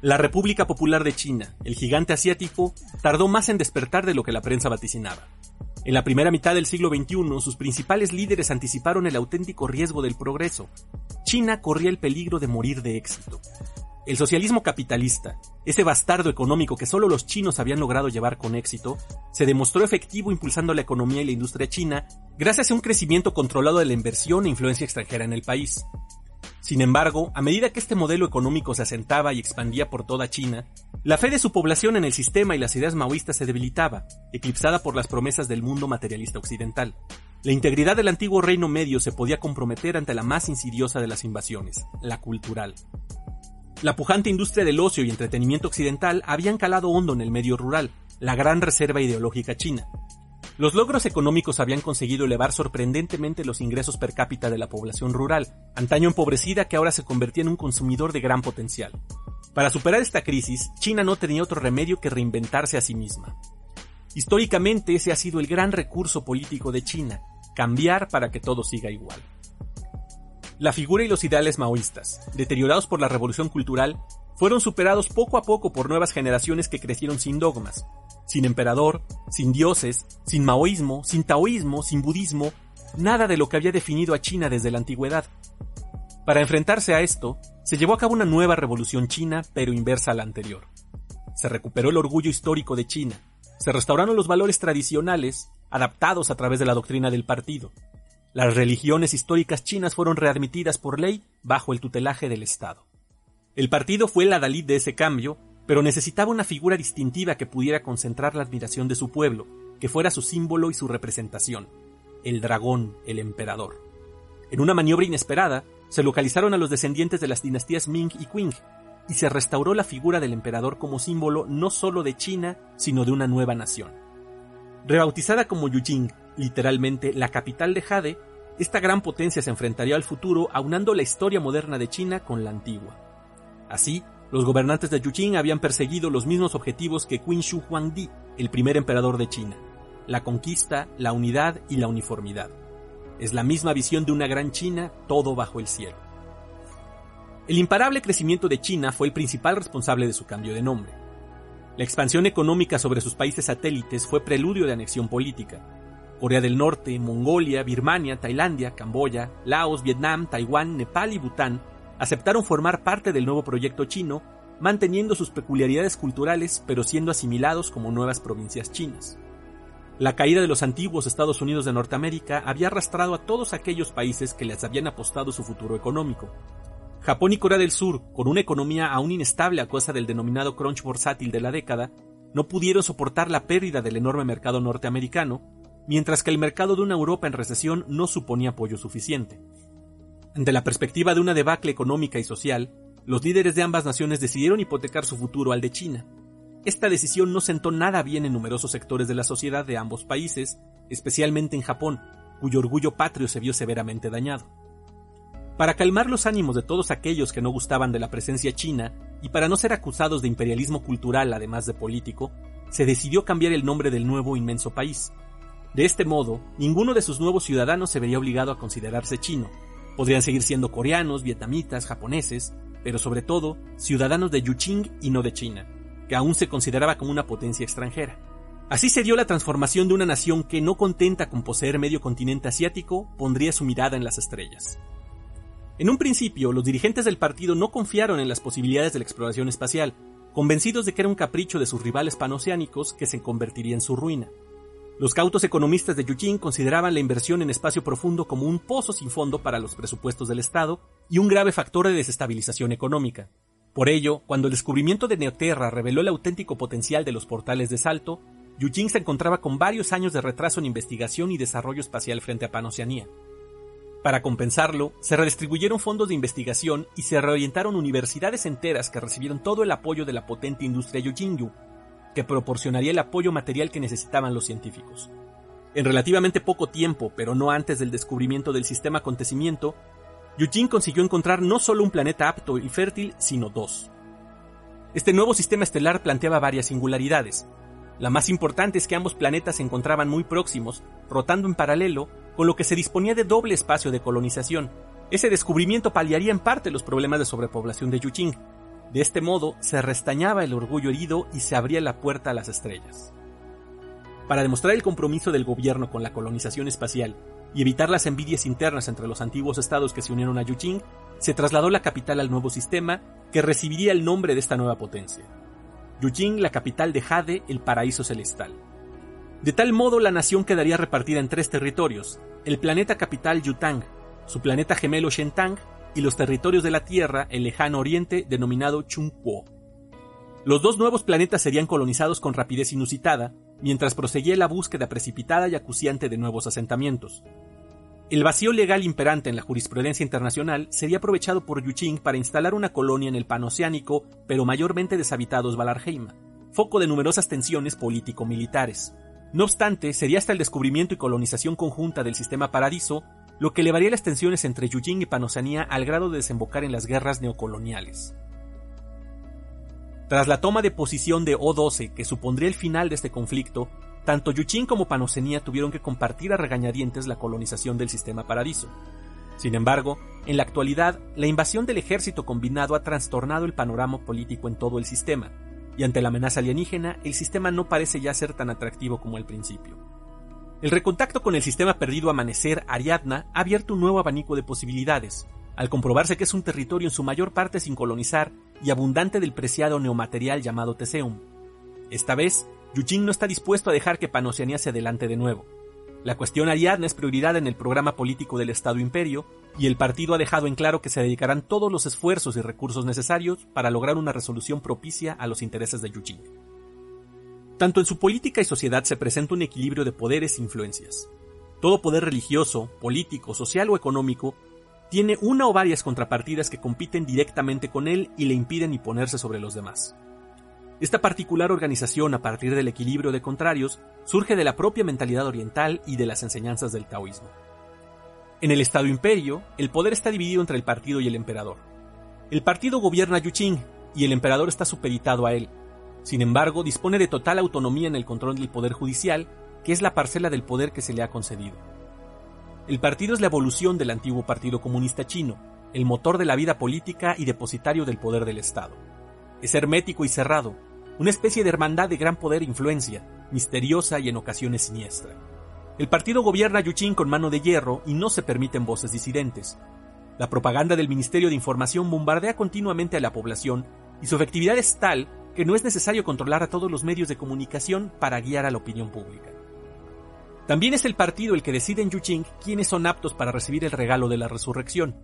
A: La República Popular de China, el gigante asiático, tardó más en despertar de lo que la prensa vaticinaba. En la primera mitad del siglo XXI, sus principales líderes anticiparon el auténtico riesgo del progreso. China corría el peligro de morir de éxito. El socialismo capitalista, ese bastardo económico que solo los chinos habían logrado llevar con éxito, se demostró efectivo impulsando la economía y la industria china gracias a un crecimiento controlado de la inversión e influencia extranjera en el país. Sin embargo, a medida que este modelo económico se asentaba y expandía por toda China, la fe de su población en el sistema y las ideas maoístas se debilitaba, eclipsada por las promesas del mundo materialista occidental. La integridad del antiguo reino medio se podía comprometer ante la más insidiosa de las invasiones, la cultural. La pujante industria del ocio y entretenimiento occidental habían calado hondo en el medio rural, la gran reserva ideológica china, los logros económicos habían conseguido elevar sorprendentemente los ingresos per cápita de la población rural, antaño empobrecida que ahora se convertía en un consumidor de gran potencial. Para superar esta crisis, China no tenía otro remedio que reinventarse a sí misma. Históricamente ese ha sido el gran recurso político de China, cambiar para que todo siga igual. La figura y los ideales maoístas, deteriorados por la revolución cultural, fueron superados poco a poco por nuevas generaciones que crecieron sin dogmas, sin emperador, sin dioses, sin maoísmo, sin taoísmo, sin budismo, nada de lo que había definido a China desde la antigüedad. Para enfrentarse a esto, se llevó a cabo una nueva revolución china, pero inversa a la anterior. Se recuperó el orgullo histórico de China, se restauraron los valores tradicionales, adaptados a través de la doctrina del partido. Las religiones históricas chinas fueron readmitidas por ley bajo el tutelaje del Estado. El partido fue el adalid de ese cambio pero necesitaba una figura distintiva que pudiera concentrar la admiración de su pueblo, que fuera su símbolo y su representación, el dragón, el emperador. En una maniobra inesperada, se localizaron a los descendientes de las dinastías Ming y Qing, y se restauró la figura del emperador como símbolo no solo de China, sino de una nueva nación. Rebautizada como Yujing, literalmente la capital de Jade, esta gran potencia se enfrentaría al futuro aunando la historia moderna de China con la antigua. Así, los gobernantes de Yuqing habían perseguido los mismos objetivos que Qin Shi Huangdi, el primer emperador de China, la conquista, la unidad y la uniformidad. Es la misma visión de una gran China, todo bajo el cielo. El imparable crecimiento de China fue el principal responsable de su cambio de nombre. La expansión económica sobre sus países satélites fue preludio de anexión política. Corea del Norte, Mongolia, Birmania, Tailandia, Camboya, Laos, Vietnam, Taiwán, Nepal y Bután aceptaron formar parte del nuevo proyecto chino, manteniendo sus peculiaridades culturales pero siendo asimilados como nuevas provincias chinas. La caída de los antiguos Estados Unidos de Norteamérica había arrastrado a todos aquellos países que les habían apostado su futuro económico. Japón y Corea del Sur, con una economía aún inestable a causa del denominado crunch bursátil de la década, no pudieron soportar la pérdida del enorme mercado norteamericano, mientras que el mercado de una Europa en recesión no suponía apoyo suficiente. Ante la perspectiva de una debacle económica y social, los líderes de ambas naciones decidieron hipotecar su futuro al de China. Esta decisión no sentó nada bien en numerosos sectores de la sociedad de ambos países, especialmente en Japón, cuyo orgullo patrio se vio severamente dañado. Para calmar los ánimos de todos aquellos que no gustaban de la presencia china y para no ser acusados de imperialismo cultural además de político, se decidió cambiar el nombre del nuevo inmenso país. De este modo, ninguno de sus nuevos ciudadanos se vería obligado a considerarse chino, Podrían seguir siendo coreanos, vietnamitas, japoneses, pero sobre todo ciudadanos de Yuqing y no de China. que aún se consideraba como una potencia extranjera. Así se dio la transformación de una nación que, no contenta con poseer medio continente asiático, pondría su mirada en las estrellas. En un principio, los dirigentes del partido no confiaron en las posibilidades de la exploración espacial, convencidos de que era un capricho de sus rivales panoceánicos que se convertiría en su ruina. Los cautos economistas de Yujin consideraban la inversión en espacio profundo como un pozo sin fondo para los presupuestos del Estado y un grave factor de desestabilización económica. Por ello, cuando el descubrimiento de Neoterra reveló el auténtico potencial de los portales de salto, Yujin se encontraba con varios años de retraso en investigación y desarrollo espacial frente a Panoceanía. Para compensarlo, se redistribuyeron fondos de investigación y se reorientaron universidades enteras que recibieron todo el apoyo de la potente industria Yujinyu, que proporcionaría el apoyo material que necesitaban los científicos. En relativamente poco tiempo, pero no antes del descubrimiento del sistema acontecimiento, Yujin consiguió encontrar no solo un planeta apto y fértil, sino dos. Este nuevo sistema estelar planteaba varias singularidades. La más importante es que ambos planetas se encontraban muy próximos, rotando en paralelo, con lo que se disponía de doble espacio de colonización. Ese descubrimiento paliaría en parte los problemas de sobrepoblación de Yujin, de este modo se restañaba el orgullo herido y se abría la puerta a las estrellas. Para demostrar el compromiso del gobierno con la colonización espacial y evitar las envidias internas entre los antiguos estados que se unieron a Yuching, se trasladó la capital al nuevo sistema que recibiría el nombre de esta nueva potencia. Yuching, la capital de Jade, el paraíso celestial. De tal modo la nación quedaría repartida en tres territorios, el planeta capital Yutang, su planeta gemelo Shentang y los territorios de la Tierra, el lejano oriente, denominado Chungpo. Los dos nuevos planetas serían colonizados con rapidez inusitada, mientras proseguía la búsqueda precipitada y acuciante de nuevos asentamientos. El vacío legal imperante en la jurisprudencia internacional sería aprovechado por Yuching para instalar una colonia en el panoceánico, pero mayormente deshabitados Valarheima, foco de numerosas tensiones político-militares. No obstante, sería hasta el descubrimiento y colonización conjunta del sistema Paradiso lo que elevaría las tensiones entre Yujin y Panoceanía al grado de desembocar en las guerras neocoloniales. Tras la toma de posición de O-12, que supondría el final de este conflicto, tanto Yuchin como Panoceanía tuvieron que compartir a regañadientes la colonización del sistema Paradiso. Sin embargo, en la actualidad, la invasión del ejército combinado ha trastornado el panorama político en todo el sistema, y ante la amenaza alienígena, el sistema no parece ya ser tan atractivo como al principio. El recontacto con el sistema perdido Amanecer Ariadna ha abierto un nuevo abanico de posibilidades, al comprobarse que es un territorio en su mayor parte sin colonizar y abundante del preciado neomaterial llamado Teseum. Esta vez, Yuching no está dispuesto a dejar que Panoceanía se adelante de nuevo. La cuestión Ariadna es prioridad en el programa político del Estado Imperio, y el partido ha dejado en claro que se dedicarán todos los esfuerzos y recursos necesarios para lograr una resolución propicia a los intereses de Yuching. Tanto en su política y sociedad se presenta un equilibrio de poderes e influencias. Todo poder religioso, político, social o económico tiene una o varias contrapartidas que compiten directamente con él y le impiden imponerse sobre los demás. Esta particular organización a partir del equilibrio de contrarios surge de la propia mentalidad oriental y de las enseñanzas del taoísmo. En el Estado Imperio, el poder está dividido entre el partido y el emperador. El partido gobierna Yuching y el emperador está supeditado a él, sin embargo, dispone de total autonomía en el control del poder judicial, que es la parcela del poder que se le ha concedido. El partido es la evolución del antiguo Partido Comunista Chino, el motor de la vida política y depositario del poder del Estado. Es hermético y cerrado, una especie de hermandad de gran poder e influencia, misteriosa y en ocasiones siniestra. El partido gobierna Yuchín con mano de hierro y no se permiten voces disidentes. La propaganda del Ministerio de Información bombardea continuamente a la población y su efectividad es tal no es necesario controlar a todos los medios de comunicación para guiar a la opinión pública. También es el partido el que decide en Yuching quiénes son aptos para recibir el regalo de la resurrección.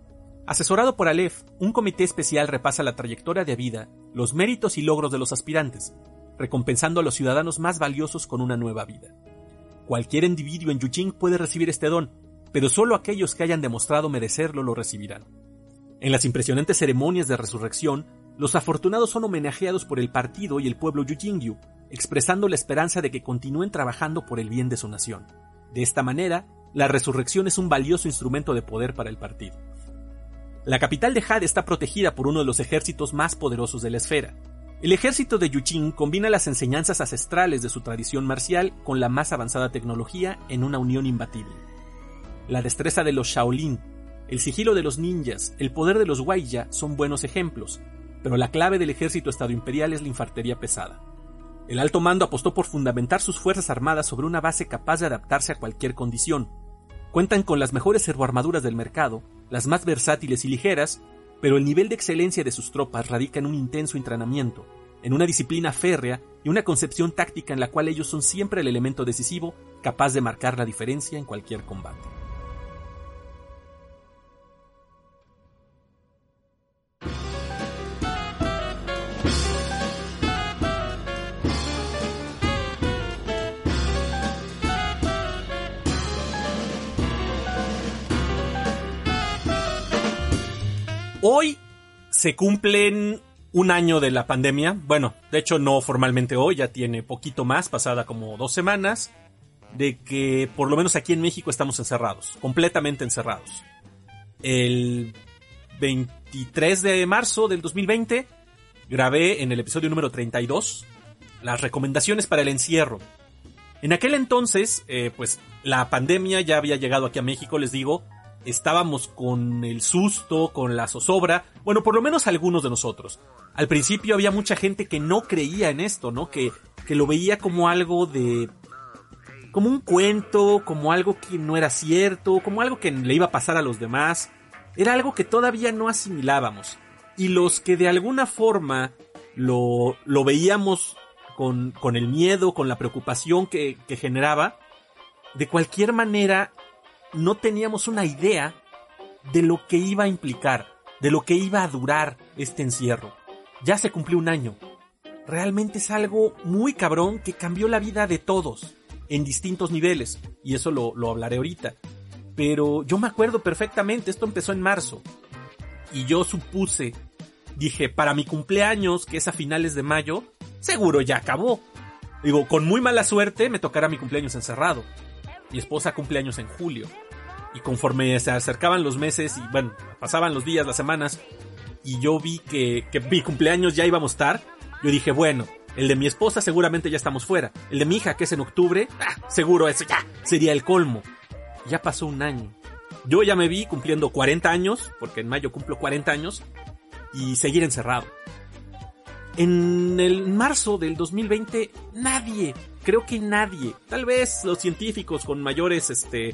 A: Asesorado por Aleph, un comité especial repasa la trayectoria de vida, los méritos y logros de los aspirantes, recompensando a los ciudadanos más valiosos con una nueva vida. Cualquier individuo en Yuching puede recibir este don, pero solo aquellos que hayan demostrado merecerlo lo recibirán. En las impresionantes ceremonias de resurrección, los afortunados son homenajeados por el partido y el pueblo Yujingyu, expresando la esperanza de que continúen trabajando por el bien de su nación. De esta manera, la resurrección es un valioso instrumento de poder para el partido. La capital de Jade está protegida por uno de los ejércitos más poderosos de la esfera. El ejército de Yuching combina las enseñanzas ancestrales de su tradición marcial con la más avanzada tecnología en una unión imbatible. La destreza de los Shaolin, el sigilo de los ninjas, el poder de los Waiya son buenos ejemplos, pero la clave del ejército estado imperial es la infantería pesada. El alto mando apostó por fundamentar sus fuerzas armadas sobre una base capaz de adaptarse a cualquier condición. Cuentan con las mejores servoarmaduras del mercado, las más versátiles y ligeras, pero el nivel de excelencia de sus tropas radica en un intenso entrenamiento, en una disciplina férrea y una concepción táctica en la cual ellos son siempre el elemento decisivo capaz de marcar la diferencia en cualquier combate. Hoy se cumplen un año de la pandemia. Bueno, de hecho no formalmente hoy, ya tiene poquito más, pasada como dos semanas, de que por lo menos aquí en México estamos encerrados, completamente encerrados. El 23 de marzo del 2020 grabé en el episodio número 32 las recomendaciones para el encierro. En aquel entonces, eh, pues la pandemia ya había llegado aquí a México, les digo, estábamos con el susto, con la zozobra, bueno, por lo menos algunos de nosotros. Al principio había mucha gente que no creía en esto, ¿no? Que, que lo veía como algo de... como un cuento, como algo que no era cierto, como algo que le iba a pasar a los demás. Era algo que todavía no asimilábamos. Y los que de alguna forma lo, lo veíamos con, con el miedo, con la preocupación que, que generaba, de cualquier manera no teníamos una idea de lo que iba a implicar, de lo que iba a durar este encierro. Ya se cumplió un año. Realmente es algo muy cabrón que cambió la vida de todos, en distintos niveles, y eso lo, lo hablaré ahorita. Pero yo me acuerdo perfectamente, esto empezó en marzo, y yo supuse, dije, para mi cumpleaños, que es a finales de mayo, seguro ya acabó. Digo, con muy mala suerte me tocará mi cumpleaños encerrado. Mi esposa cumpleaños en julio. Y conforme se acercaban los meses y bueno, pasaban los días, las semanas, y yo vi que, que mi cumpleaños ya íbamos a estar, yo dije, bueno, el de mi esposa seguramente ya estamos fuera. El de mi hija, que es en octubre, ah, seguro ese ya sería el colmo. Ya pasó un año. Yo ya me vi cumpliendo 40 años, porque en mayo cumplo 40 años, y seguir encerrado. En el marzo del 2020, nadie, creo que nadie, tal vez los científicos con mayores este,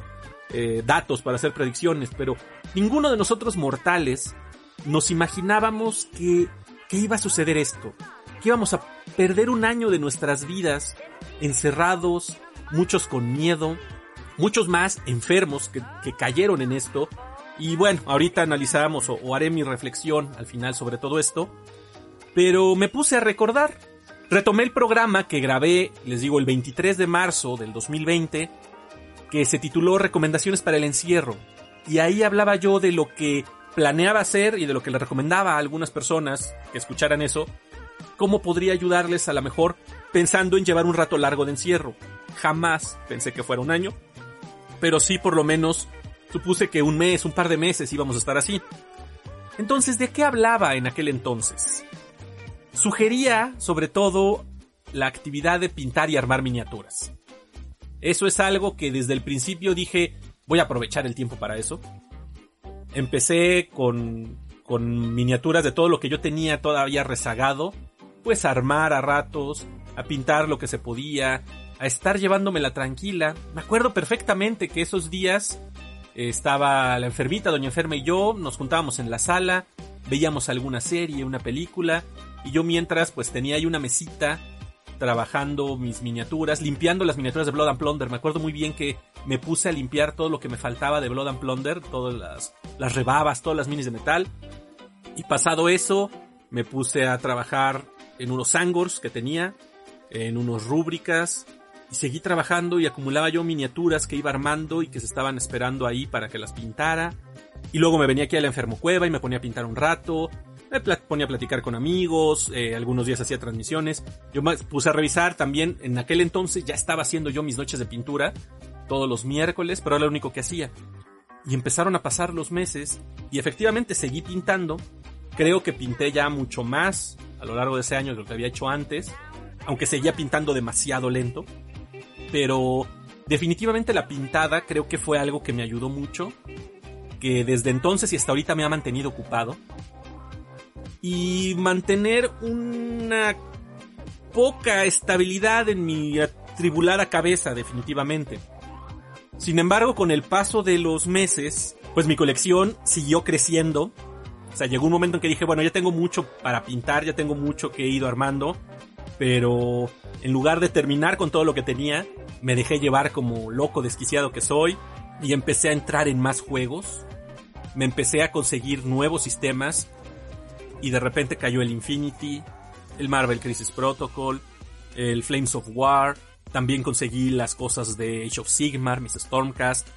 A: eh, datos para hacer predicciones, pero ninguno de nosotros mortales nos imaginábamos que, que iba a suceder esto, que íbamos a perder un año de nuestras vidas encerrados, muchos con miedo, muchos más enfermos que, cayeron en esto. Y bueno, ahorita analizamos o, o haré mi reflexión al final sobre todo esto. Pero me puse a recordar. Retomé el programa que grabé, les digo, el 23 de marzo del 2020 que se tituló Recomendaciones para el encierro. Y ahí hablaba yo de lo que planeaba hacer y de lo que le recomendaba a algunas personas que escucharan eso, cómo podría ayudarles a lo mejor pensando en llevar un rato largo de encierro. Jamás pensé que fuera un año, pero sí por lo menos supuse que un mes, un par de meses íbamos a estar así. Entonces, ¿de qué hablaba en aquel entonces? Sugería, sobre todo, la actividad de pintar y armar miniaturas. Eso es algo que desde el principio dije, voy a aprovechar el tiempo para eso. Empecé con, con miniaturas de todo lo que yo tenía todavía rezagado, pues a armar a ratos, a pintar lo que se podía, a estar llevándomela tranquila. Me acuerdo perfectamente que esos días eh, estaba la enfermita, doña enferma y yo, nos juntábamos en la sala, veíamos alguna serie, una película, y yo mientras pues tenía ahí una mesita trabajando mis miniaturas, limpiando las miniaturas de Blood and Plunder. Me acuerdo muy bien que me puse a limpiar todo lo que me faltaba de Blood and Plunder, todas las, las rebabas, todas las minis de metal. Y pasado eso, me puse a trabajar en unos angors que tenía, en unos rúbricas, y seguí trabajando y acumulaba yo miniaturas que iba armando y que se estaban esperando ahí para que las pintara. Y luego me venía aquí a la enfermo cueva y me ponía a pintar un rato, me ponía a platicar con amigos, eh, algunos días hacía transmisiones. Yo me puse a revisar también, en aquel entonces ya estaba haciendo yo mis noches de pintura, todos los miércoles, pero era lo único que hacía. Y empezaron a pasar los meses y efectivamente seguí pintando. Creo que pinté ya mucho más a lo largo de ese año de lo que había hecho antes, aunque seguía pintando demasiado lento. Pero definitivamente la pintada creo que fue algo que me ayudó mucho, que desde entonces y hasta ahorita me ha mantenido ocupado y mantener una poca estabilidad en mi atribulada cabeza definitivamente. Sin embargo, con el paso de los meses, pues mi colección siguió creciendo. O sea, llegó un momento en que dije, bueno, ya tengo mucho para pintar, ya tengo mucho que he ido armando, pero en lugar de terminar con todo lo que tenía, me dejé llevar como loco desquiciado que soy y empecé a entrar en más juegos. Me empecé a conseguir nuevos sistemas y de repente cayó el Infinity, el Marvel Crisis Protocol, el Flames of War, también conseguí las cosas de Age of Sigmar, Miss Stormcast,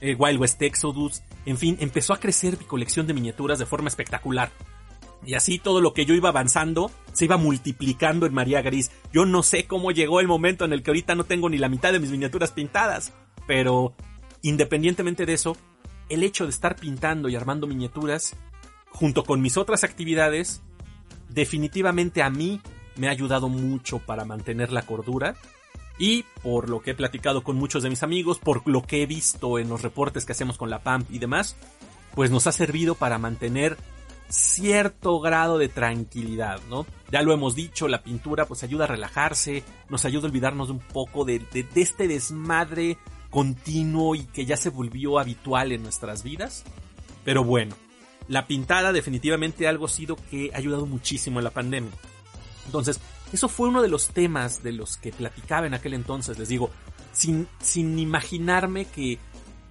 A: eh, Wild West Exodus, en fin, empezó a crecer mi colección de miniaturas de forma espectacular. Y así todo lo que yo iba avanzando se iba multiplicando en María Gris. Yo no sé cómo llegó el momento en el que ahorita no tengo ni la mitad de mis miniaturas pintadas. Pero independientemente de eso, el hecho de estar pintando y armando miniaturas, junto con mis otras actividades, definitivamente a mí me ha ayudado mucho para mantener la cordura y por lo que he platicado con muchos de mis amigos, por lo que he visto en los reportes que hacemos con la PAMP y demás, pues nos ha servido para mantener cierto grado de tranquilidad, ¿no? Ya lo hemos dicho, la pintura pues ayuda a relajarse, nos ayuda a olvidarnos un poco de, de, de este desmadre continuo y que ya se volvió habitual en nuestras vidas. Pero bueno, la pintada definitivamente algo ha sido que ha ayudado muchísimo en la pandemia. Entonces, eso fue uno de los temas de los que platicaba en aquel entonces, les digo, sin, sin imaginarme que,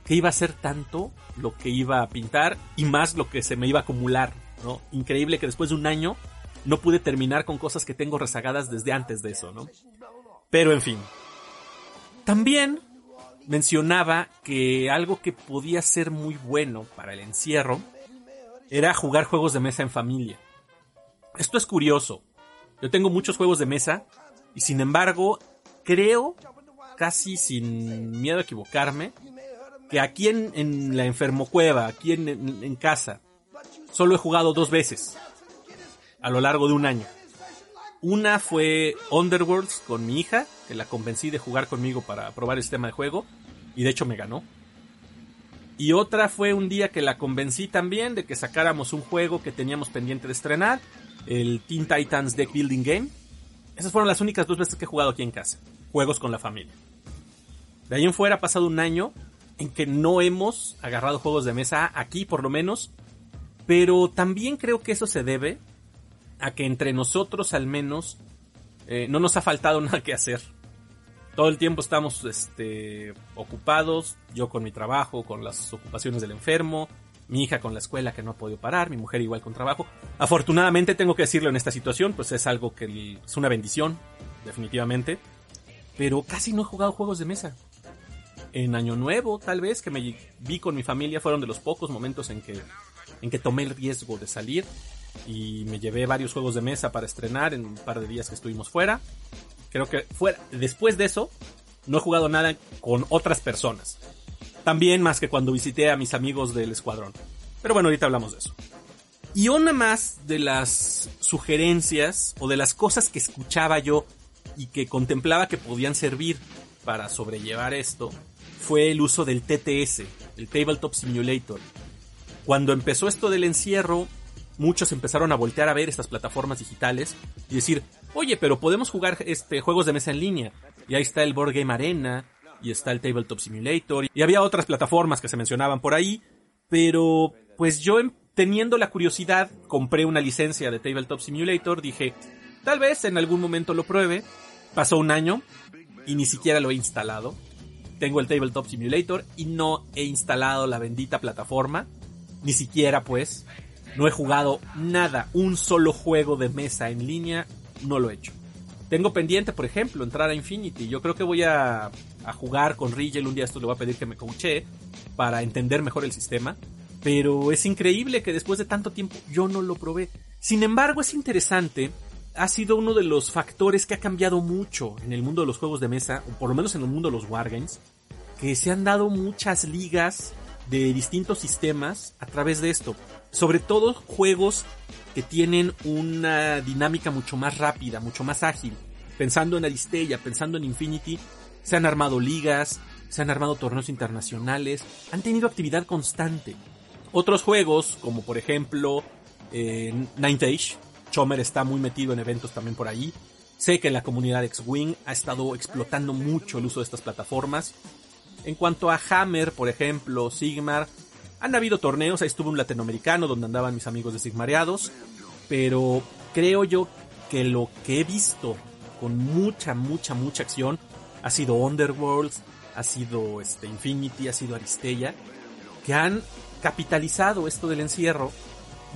A: que iba a ser tanto lo que iba a pintar y más lo que se me iba a acumular, ¿no? Increíble que después de un año no pude terminar con cosas que tengo rezagadas desde antes de eso, ¿no? Pero en fin. También mencionaba que algo que podía ser muy bueno para el encierro era jugar juegos de mesa en familia. Esto es curioso, yo tengo muchos juegos de mesa y sin embargo creo, casi sin miedo a equivocarme, que aquí en, en la enfermocueva, aquí en, en, en casa, solo he jugado dos veces a lo largo de un año. Una fue Underworlds con mi hija, que la convencí de jugar conmigo para probar el sistema de juego, y de hecho me ganó. Y otra fue un día que la convencí también de que sacáramos un juego que teníamos pendiente de estrenar, el Teen Titans Deck Building Game. Esas fueron las únicas dos veces que he jugado aquí en casa. Juegos con la familia. De ahí en fuera ha pasado un año en que no hemos agarrado juegos de mesa, aquí por lo menos. Pero también creo que eso se debe a que entre nosotros al menos eh, no nos ha faltado nada que hacer. Todo el tiempo estamos este, ocupados, yo con mi trabajo, con las ocupaciones del enfermo, mi hija con la escuela que no ha podido parar, mi mujer igual con trabajo. Afortunadamente tengo que decirlo en esta situación, pues es algo que es una bendición, definitivamente. Pero casi no he jugado juegos de mesa. En Año Nuevo, tal vez, que me vi con mi familia, fueron de los pocos momentos en que, en que tomé el riesgo de salir y me llevé varios juegos de mesa para estrenar en un par de días que estuvimos fuera. Creo que fuera, después de eso, no he jugado nada con otras personas. También más que cuando visité a mis amigos del escuadrón. Pero bueno, ahorita hablamos de eso. Y una más de las sugerencias o de las cosas que escuchaba yo y que contemplaba que podían servir para sobrellevar esto fue el uso del TTS, el Tabletop Simulator. Cuando empezó esto del encierro, muchos empezaron a voltear a ver estas plataformas digitales y decir, oye, pero podemos jugar este, juegos de mesa en línea. Y ahí está el Board Game Arena, y está el Tabletop Simulator y había otras plataformas que se mencionaban por ahí, pero pues yo em, teniendo la curiosidad compré una licencia de Tabletop Simulator, dije, tal vez en algún momento lo pruebe. Pasó un año y ni siquiera lo he instalado. Tengo el Tabletop Simulator y no he instalado la bendita plataforma, ni siquiera pues. No he jugado nada, un solo juego de mesa en línea, no lo he hecho. Tengo pendiente, por ejemplo, entrar a Infinity. Yo creo que voy a, jugar con Rigel. Un día esto le voy a pedir que me coache para entender mejor el sistema. Pero es increíble que después de tanto tiempo yo no lo probé. Sin embargo, es interesante. Ha sido uno de los factores que ha cambiado mucho en el mundo de los juegos de mesa, o por lo menos en el mundo de los wargames, que se han dado muchas ligas de distintos sistemas a través de esto. Sobre todo juegos que tienen una dinámica mucho más rápida, mucho más ágil. Pensando en Aristella, pensando en Infinity, se han armado ligas, se han armado torneos internacionales, han tenido actividad constante. Otros juegos, como por ejemplo eh, Ninth Age. Chomer está muy metido en eventos también por ahí. Sé que la comunidad X-Wing ha estado explotando mucho el uso de estas plataformas. En cuanto a Hammer, por ejemplo, Sigmar, han habido torneos, ahí estuvo un latinoamericano donde andaban mis amigos de Sigmareados, pero creo yo que lo que he visto con mucha, mucha, mucha acción ha sido Underworld, ha sido este, Infinity, ha sido Aristella, que han capitalizado esto del encierro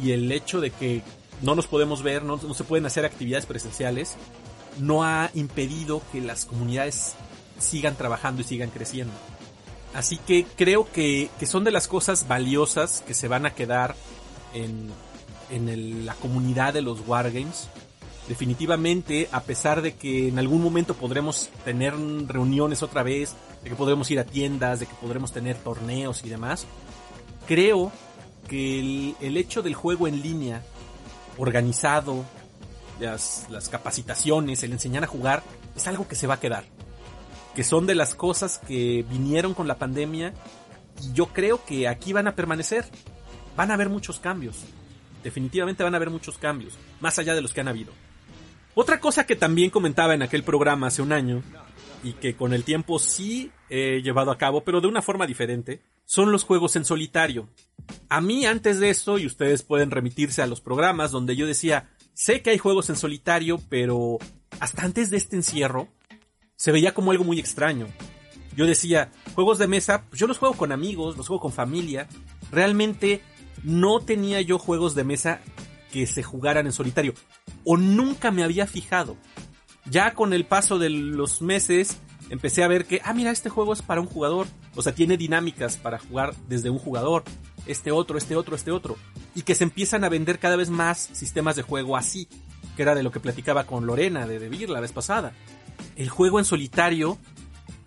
A: y el hecho de que no nos podemos ver, no, se pueden hacer actividades presenciales, no ha impedido que las comunidades sigan trabajando y sigan creciendo. Así que creo que, son de las cosas valiosas que se van a quedar en, en la comunidad de los Wargames. Definitivamente, a pesar de que en algún momento podremos tener reuniones otra vez, de que podremos ir a tiendas, de que podremos tener torneos y demás, creo que el, hecho del juego en línea, organizado, las, las capacitaciones, el enseñar a jugar, es algo que se va a quedar. Que son de las cosas que vinieron con la pandemia y yo creo que aquí van a permanecer. Van a haber muchos cambios. Definitivamente van a haber muchos cambios, más allá de los que han habido. Otra cosa que también comentaba en aquel programa hace un año y que con el tiempo sí he llevado a cabo, pero de una forma diferente, son los juegos en solitario. A mí antes de esto, y ustedes pueden remitirse a los programas donde yo decía, sé que hay juegos en solitario, pero hasta antes de este encierro, se veía como algo muy extraño. Yo decía, juegos de mesa, pues yo los juego con amigos, los juego con familia. Realmente no tenía yo juegos de mesa que se jugaran en solitario. O nunca me había fijado. Ya con el paso de los meses empecé a ver que, ah, mira, este juego es para un jugador. O sea, tiene dinámicas para jugar desde un jugador. Este otro, este otro, este otro. Y que se empiezan a vender cada vez más sistemas de juego así. Que era de lo que platicaba con Lorena de Debir la vez pasada. El juego en solitario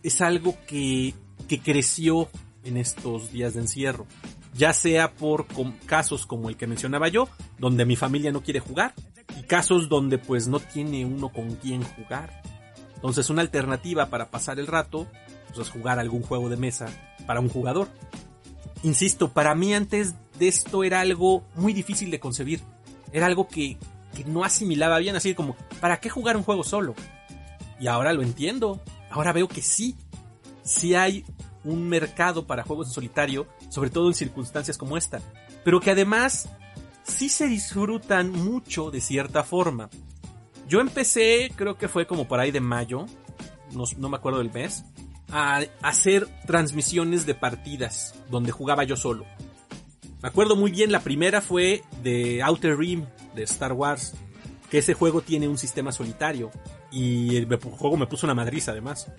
A: es algo que, que creció en estos días de encierro. Ya sea por casos como el que mencionaba yo, donde mi familia no quiere jugar. Y casos donde pues no tiene uno con quien jugar entonces una alternativa para pasar el rato pues, es jugar algún juego de mesa para un jugador. Insisto, para mí antes de esto era algo muy difícil de concebir. Era algo que, que no asimilaba bien, así como, ¿para qué jugar un juego solo? Y ahora lo entiendo. Ahora veo que sí. Sí hay un mercado para juegos en solitario, sobre todo en circunstancias como esta. Pero que además sí se disfrutan mucho de cierta forma. Yo empecé, creo que fue como por ahí de mayo, no, me acuerdo del mes, a hacer transmisiones de partidas donde jugaba yo solo. Me acuerdo muy bien, la primera fue de Outer Rim de Star Wars, que ese juego tiene un sistema solitario y el juego me puso una madriza además.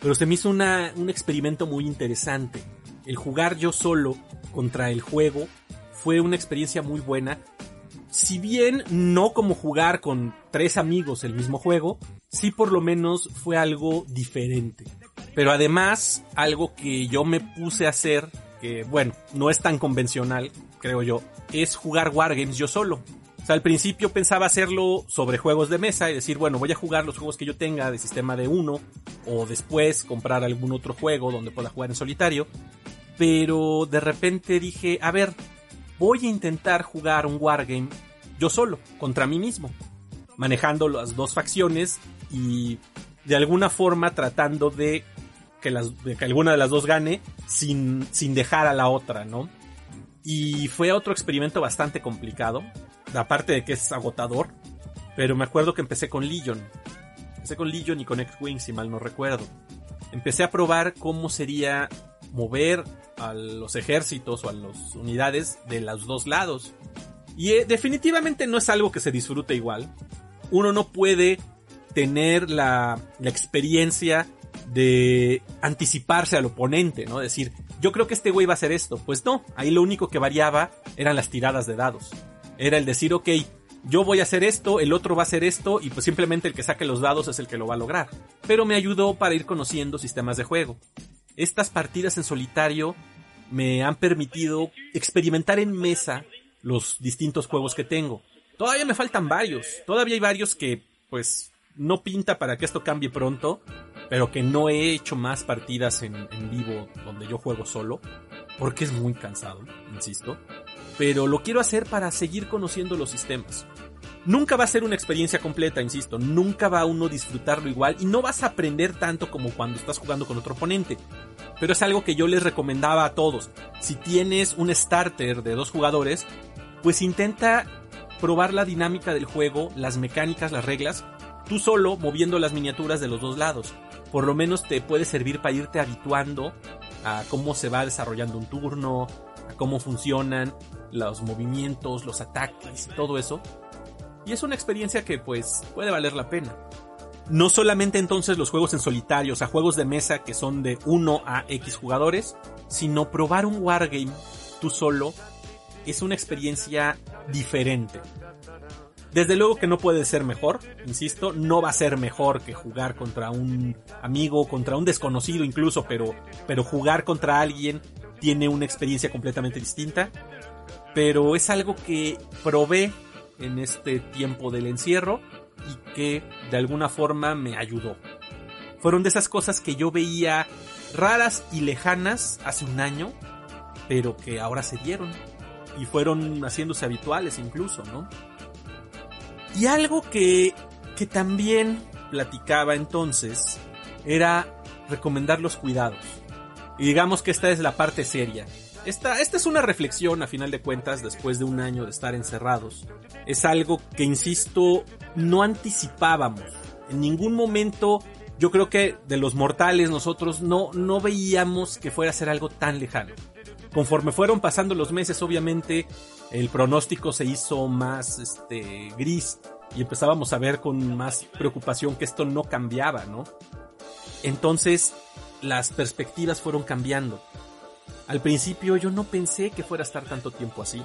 A: Pero se me hizo una, un experimento muy interesante. El jugar yo solo contra el juego fue una experiencia muy buena si bien no como jugar con tres amigos el mismo juego, sí por lo menos fue algo diferente. Pero además, algo que yo me puse a hacer, que bueno, no es tan convencional, creo yo, es jugar Wargames yo solo. Sea, al principio pensaba hacerlo sobre juegos de mesa y decir, bueno, voy a jugar los juegos que yo tenga de sistema de uno, o después comprar algún otro juego donde pueda jugar en solitario. Pero de repente dije, a ver, voy a intentar jugar un wargame yo solo, contra mí mismo, manejando las dos facciones y de alguna forma tratando de que, de que alguna de las dos gane sin, sin dejar a la otra, ¿no? Y fue otro experimento bastante complicado, aparte de que es agotador, pero me acuerdo que empecé con Legion. Empecé con Legion y con X-Wing, si mal no recuerdo. Empecé a probar cómo sería mover a los ejércitos o a las unidades de los dos lados. Y eh, definitivamente no es algo que se disfrute igual. Uno no puede tener la, la experiencia de anticiparse al oponente, ¿no? Decir, yo creo que este güey va a hacer esto. Pues no, ahí lo único que variaba eran las tiradas de dados. Era el decir, ok, yo voy a hacer esto, el otro va a hacer esto, y pues simplemente el que saque los dados es el que lo va a lograr. Pero me ayudó para ir conociendo sistemas de juego. Estas partidas en solitario me han permitido experimentar en mesa los distintos juegos que tengo. Todavía me faltan varios, todavía hay varios que pues no pinta para que esto cambie pronto, pero que no he hecho más partidas en, vivo donde yo juego solo, porque es muy cansado, insisto. Pero lo quiero hacer para seguir conociendo los sistemas. Nunca va a ser una experiencia completa, insisto, nunca va a uno disfrutarlo igual y no vas a aprender tanto como cuando estás jugando con otro oponente. Pero es algo que yo les recomendaba a todos. Si tienes un starter de dos jugadores, pues intenta probar la dinámica del juego, las mecánicas, las reglas, tú solo moviendo las miniaturas de los dos lados. Por lo menos te puede servir para irte habituando a cómo se va desarrollando un turno, a cómo funcionan los movimientos, los ataques todo eso. Y es una experiencia que pues puede valer la pena. No solamente entonces los juegos en solitario, o sea, juegos de mesa que son de 1 a X jugadores, sino probar un wargame tú solo es una experiencia diferente. Desde luego que no puede ser mejor, insisto, no va a ser mejor que jugar contra un amigo, contra un desconocido incluso, pero, pero jugar contra alguien tiene una experiencia completamente distinta. Pero es algo que probé en este tiempo del encierro y que de alguna forma me ayudó. Fueron de esas cosas que yo veía raras y lejanas hace un año, pero que ahora se dieron y fueron haciéndose habituales incluso, ¿no? Y algo que, que también platicaba entonces era recomendar los cuidados. Y digamos que esta es la parte seria. Esta, esta es una reflexión a final de cuentas después de un año de estar encerrados. Es algo que, insisto, no anticipábamos. En ningún momento yo creo que de los mortales nosotros no, no veíamos que fuera a ser algo tan lejano. Conforme fueron pasando los meses, obviamente, el pronóstico se hizo más este, gris y empezábamos a ver con más preocupación que esto no cambiaba, ¿no? Entonces, las perspectivas fueron cambiando. Al principio yo no pensé que fuera a estar tanto tiempo así.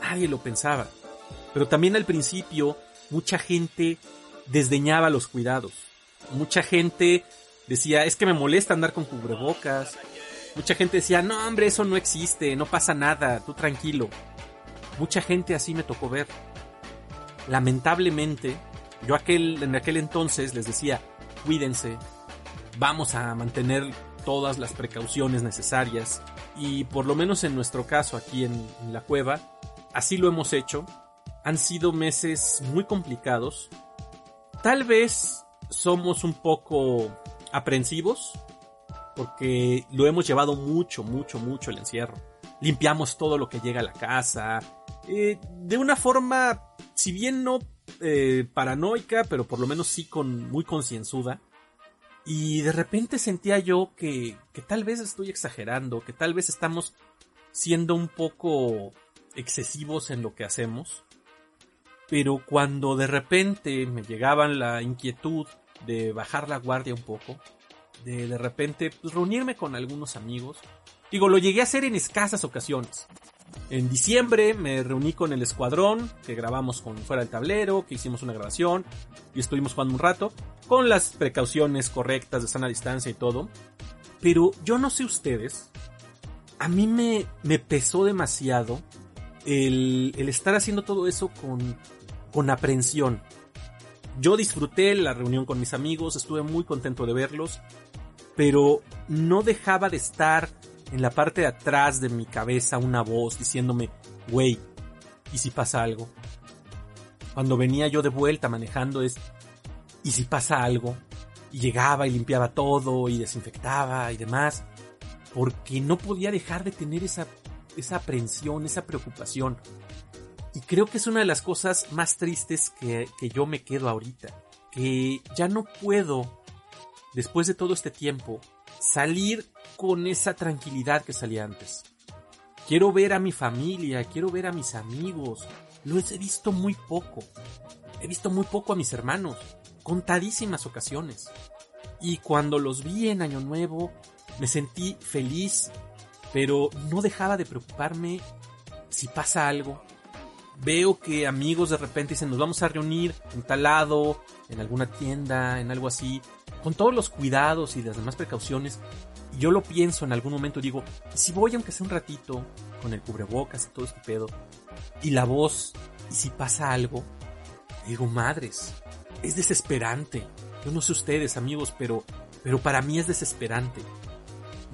A: Nadie lo pensaba. Pero también al principio mucha gente desdeñaba los cuidados. Mucha gente decía, es que me molesta andar con cubrebocas. Mucha gente decía, no hombre, eso no existe, no pasa nada, tú tranquilo. Mucha gente así me tocó ver. Lamentablemente, yo aquel, en aquel entonces les decía, cuídense, vamos a mantener todas las precauciones necesarias y por lo menos en nuestro caso aquí en, la cueva, así lo hemos hecho. Han sido meses muy complicados. Tal vez somos un poco aprensivos porque lo hemos llevado mucho, mucho, mucho el encierro. Limpiamos todo lo que llega a la casa, eh, de una forma, si bien no eh, paranoica, pero por lo menos sí con muy concienzuda. Y de repente sentía yo que, que tal vez estoy exagerando, que tal vez estamos siendo un poco excesivos en lo que hacemos. Pero cuando de repente me llegaban la inquietud de bajar la guardia un poco, de de repente pues, reunirme con algunos amigos, digo, lo llegué a hacer en escasas ocasiones. En diciembre me reuní con el escuadrón, que grabamos con fuera del tablero, que hicimos una grabación y estuvimos jugando un rato, con las precauciones correctas de sana distancia y todo. Pero yo no sé ustedes, a mí me, me pesó demasiado el, el estar haciendo todo eso con, con aprensión. Yo disfruté la reunión con mis amigos, estuve muy contento de verlos, pero no dejaba de estar en la parte de atrás de mi cabeza una voz diciéndome, güey, ¿y si pasa algo? Cuando venía yo de vuelta manejando es, ¿y si pasa algo? Y llegaba y limpiaba todo y desinfectaba y demás, porque no podía dejar de tener esa, esa aprensión, esa preocupación. Y creo que es una de las cosas más tristes que, que yo me quedo ahorita, que ya no puedo, después de todo este tiempo, salir con esa tranquilidad que salía antes. Quiero ver a mi familia, quiero ver a mis amigos. Los he visto muy poco. He visto muy poco a mis hermanos, contadísimas ocasiones. Y cuando los vi en Año Nuevo, me sentí feliz, pero no dejaba de preocuparme si pasa algo. Veo que amigos de repente dicen nos vamos a reunir en tal lado, en alguna tienda, en algo así con todos los cuidados y las demás precauciones, yo lo pienso en algún momento, digo, si voy aunque sea un ratito, con el cubrebocas y todo este pedo, y la voz, y si pasa algo, digo, madres, es desesperante. Yo no sé ustedes, amigos, pero, pero para mí es desesperante.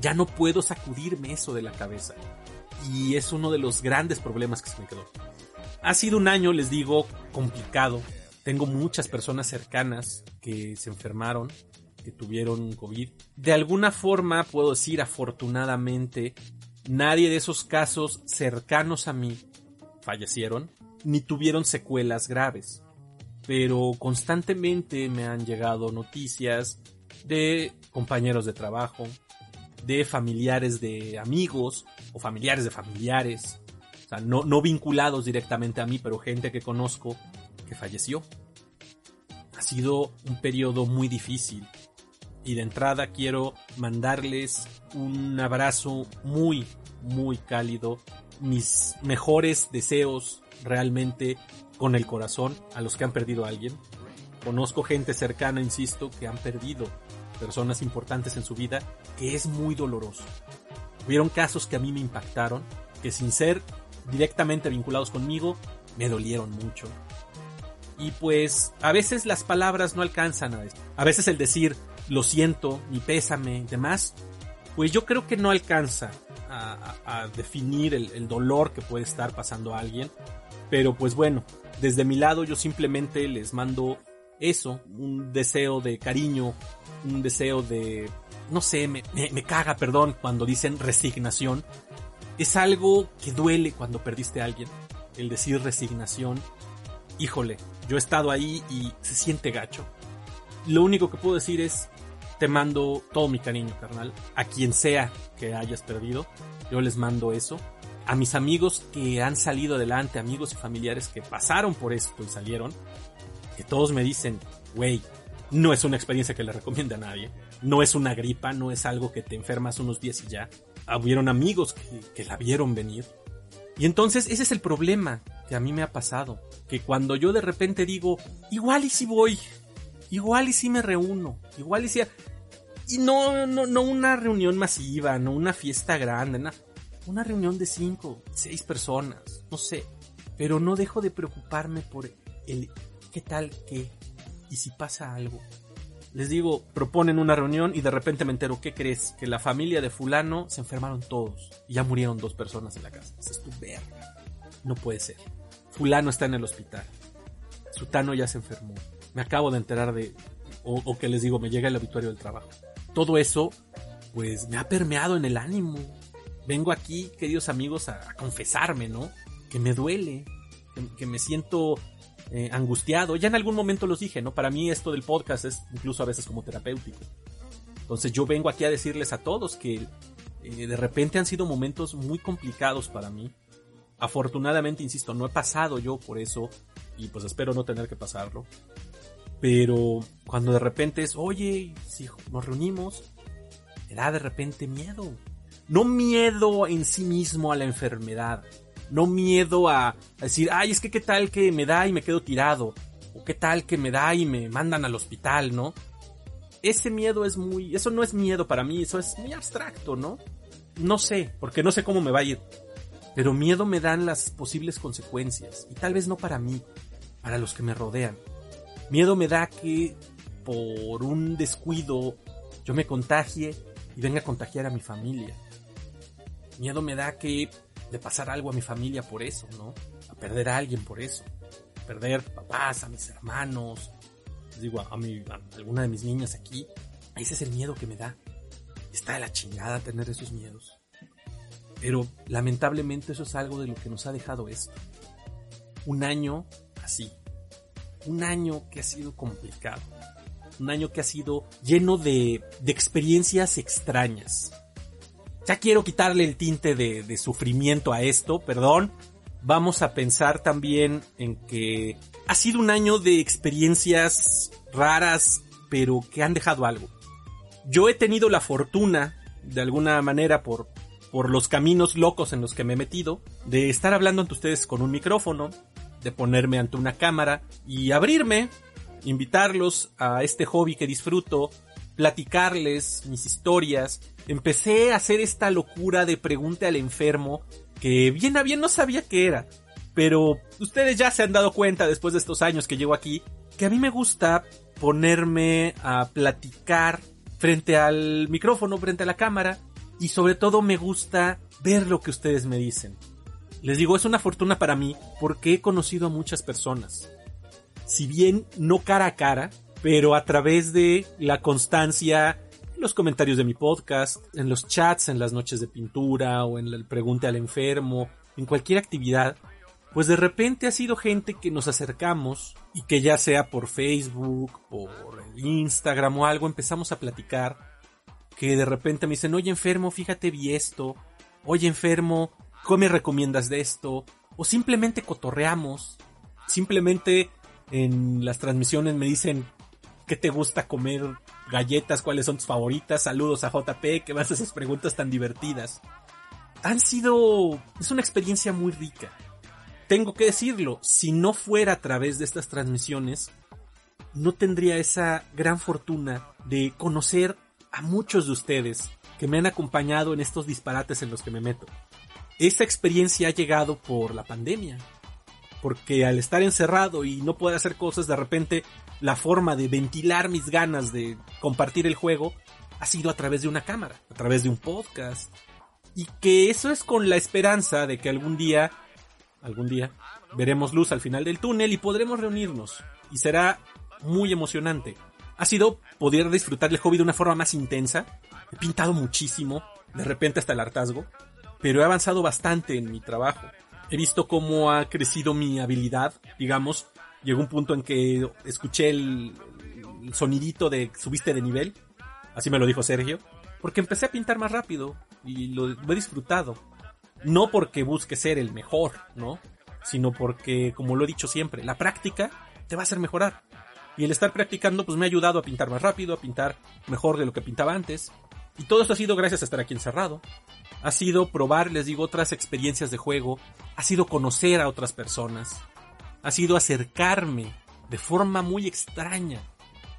A: Ya no puedo sacudirme eso de la cabeza. y es uno de los grandes problemas que se me quedó. Ha sido un año, les digo, complicado. Tengo muchas personas cercanas que se enfermaron, que tuvieron COVID. De alguna forma, puedo decir afortunadamente, nadie de esos casos cercanos a mí fallecieron ni tuvieron secuelas graves. Pero constantemente me han llegado noticias de compañeros de trabajo, de familiares de amigos o familiares de familiares, o sea, no, no vinculados directamente a mí, pero gente que conozco que falleció. Ha sido un periodo muy difícil y de entrada quiero mandarles un abrazo muy, muy cálido, mis mejores deseos realmente con el corazón a los que han perdido a alguien. Conozco gente cercana, insisto, que han perdido personas importantes en su vida, que es muy doloroso. Hubieron casos que a mí me impactaron, que sin ser directamente vinculados conmigo, me dolieron mucho. Y pues a veces las palabras no alcanzan a esto. A veces el decir lo siento, mi pésame y demás, pues yo creo que no alcanza a, definir el, dolor que puede estar pasando a alguien. Pero pues bueno, desde mi lado yo simplemente les mando eso, un deseo de cariño, un deseo de, no sé, me, me, caga, perdón, cuando dicen resignación. Es algo que duele cuando perdiste a alguien. El decir resignación, híjole, yo he estado ahí y se siente gacho. Lo único que puedo decir es, te mando todo mi cariño, carnal. A quien sea que hayas perdido, yo les mando eso. A mis amigos que han salido adelante, amigos y familiares que pasaron por esto y salieron, que todos me dicen, güey, no es una experiencia que le recomiende a nadie, no es una gripa, no es algo que te enfermas unos días y ya. Hubieron amigos que, que la vieron venir. Y entonces ese es el problema que a mí me ha pasado, que cuando yo de repente digo, igual y si voy, igual y si me reúno, igual y si... Y no, no, no una reunión masiva, no una fiesta grande, no. una reunión de cinco, seis personas, no sé. Pero no dejo de preocuparme por el ¿qué tal que? ¿Y si pasa algo? Les digo, proponen una reunión y de repente me entero, ¿qué crees? Que la familia de fulano se enfermaron todos y ya murieron dos personas en la casa. Es tu verga. No puede ser. Fulano está en el hospital. Sutano ya se enfermó. Me acabo de enterar de, o, que les digo, me llega el obituario del trabajo. Todo eso, pues me ha permeado en el ánimo. Vengo aquí, queridos amigos, a, confesarme, ¿no? Que me duele, que me siento eh, angustiado. Ya en algún momento los dije, ¿no? Para mí esto del podcast es incluso a veces como terapéutico. Entonces yo vengo aquí a decirles a todos que eh, de repente han sido momentos muy complicados para mí. Afortunadamente, insisto, no he pasado yo por eso y pues espero no tener que pasarlo. Pero cuando de repente es, oye, si nos reunimos, me da de repente miedo. No miedo en sí mismo a la enfermedad, no miedo a, decir, ay, es que qué tal que me da y me quedo tirado, o qué tal que me da y me mandan al hospital, ¿no? Ese miedo es muy, eso no es miedo para mí, eso es muy abstracto, ¿no? No sé, porque no sé cómo me va a ir. Pero miedo me dan las posibles consecuencias, y tal vez no para mí, para los que me rodean. Miedo me da que por un descuido yo me contagie y venga a contagiar a mi familia. Miedo me da que de pasar algo a mi familia por eso, ¿no? A perder a alguien por eso. A perder papás, a mis hermanos, digo, a, mi, a alguna de mis niñas aquí. Ese es el miedo que me da. Está la chingada tener esos miedos. Pero lamentablemente eso es algo de lo que nos ha dejado esto. Un año así. Un año que ha sido complicado. Un año que ha sido lleno de, de experiencias extrañas ya quiero quitarle el tinte de, sufrimiento a esto, perdón. Vamos a pensar también en que ha sido un año de experiencias raras, pero que han dejado algo. Yo he tenido la fortuna, de alguna manera, por, por los caminos locos en los que me he metido, de estar hablando ante ustedes con un micrófono, de ponerme ante una cámara y abrirme, invitarlos a este hobby que disfruto, platicarles mis historias, empecé a hacer esta locura de pregunta al enfermo que bien a bien no sabía qué era. Pero ustedes ya se han dado cuenta después de estos años que llevo aquí que a mí me gusta ponerme a platicar frente al micrófono, frente a la cámara y sobre todo me gusta ver lo que ustedes me dicen. Les digo, es una fortuna para mí porque he conocido a muchas personas. Si bien no cara a cara, pero a través de la constancia, los comentarios de mi podcast, en los chats, en las noches de pintura o en el pregunte al enfermo, en cualquier actividad, pues de repente ha sido gente que nos acercamos y que ya sea por Facebook, por Instagram o algo, empezamos a platicar, que de repente me dicen, oye enfermo, fíjate vi esto, oye enfermo, ¿cómo me recomiendas de esto? O simplemente cotorreamos, simplemente en las transmisiones me dicen, ¿qué te gusta comer? Galletas, ¿cuáles son tus favoritas? Saludos a JP, que más esas preguntas tan divertidas. Han sido, es una experiencia muy rica tengo que decirlo, si no fuera a través de estas transmisiones, no tendría esa gran fortuna de conocer a muchos de ustedes que me han acompañado en estos disparates en los que me meto. Esta experiencia ha llegado por la pandemia, porque al estar encerrado y no poder hacer cosas, de repente la forma de ventilar mis ganas de compartir el juego ha sido a través de una cámara, a través de un podcast. Y que eso es con la esperanza de que algún día algún día, veremos luz al final del túnel y podremos reunirnos. Y será muy emocionante. Ha sido poder disfrutar el hobby de una forma más intensa. He pintado muchísimo, de repente hasta el hartazgo, pero he avanzado bastante en mi trabajo. He visto cómo ha crecido mi habilidad, digamos. Llegó un punto en que escuché el, sonidito de subiste de nivel. Así me lo dijo Sergio. Porque empecé a pintar más rápido y lo he disfrutado. No porque busque ser el mejor, ¿no? Sino porque, como lo he dicho siempre, la práctica te va a hacer mejorar. Y el estar practicando, pues me ha ayudado a pintar más rápido, a pintar mejor de lo que pintaba antes. Y todo esto ha sido gracias a estar aquí encerrado. Ha sido probar, les digo, otras experiencias de juego. Ha sido conocer a otras personas. Ha sido acercarme de forma muy extraña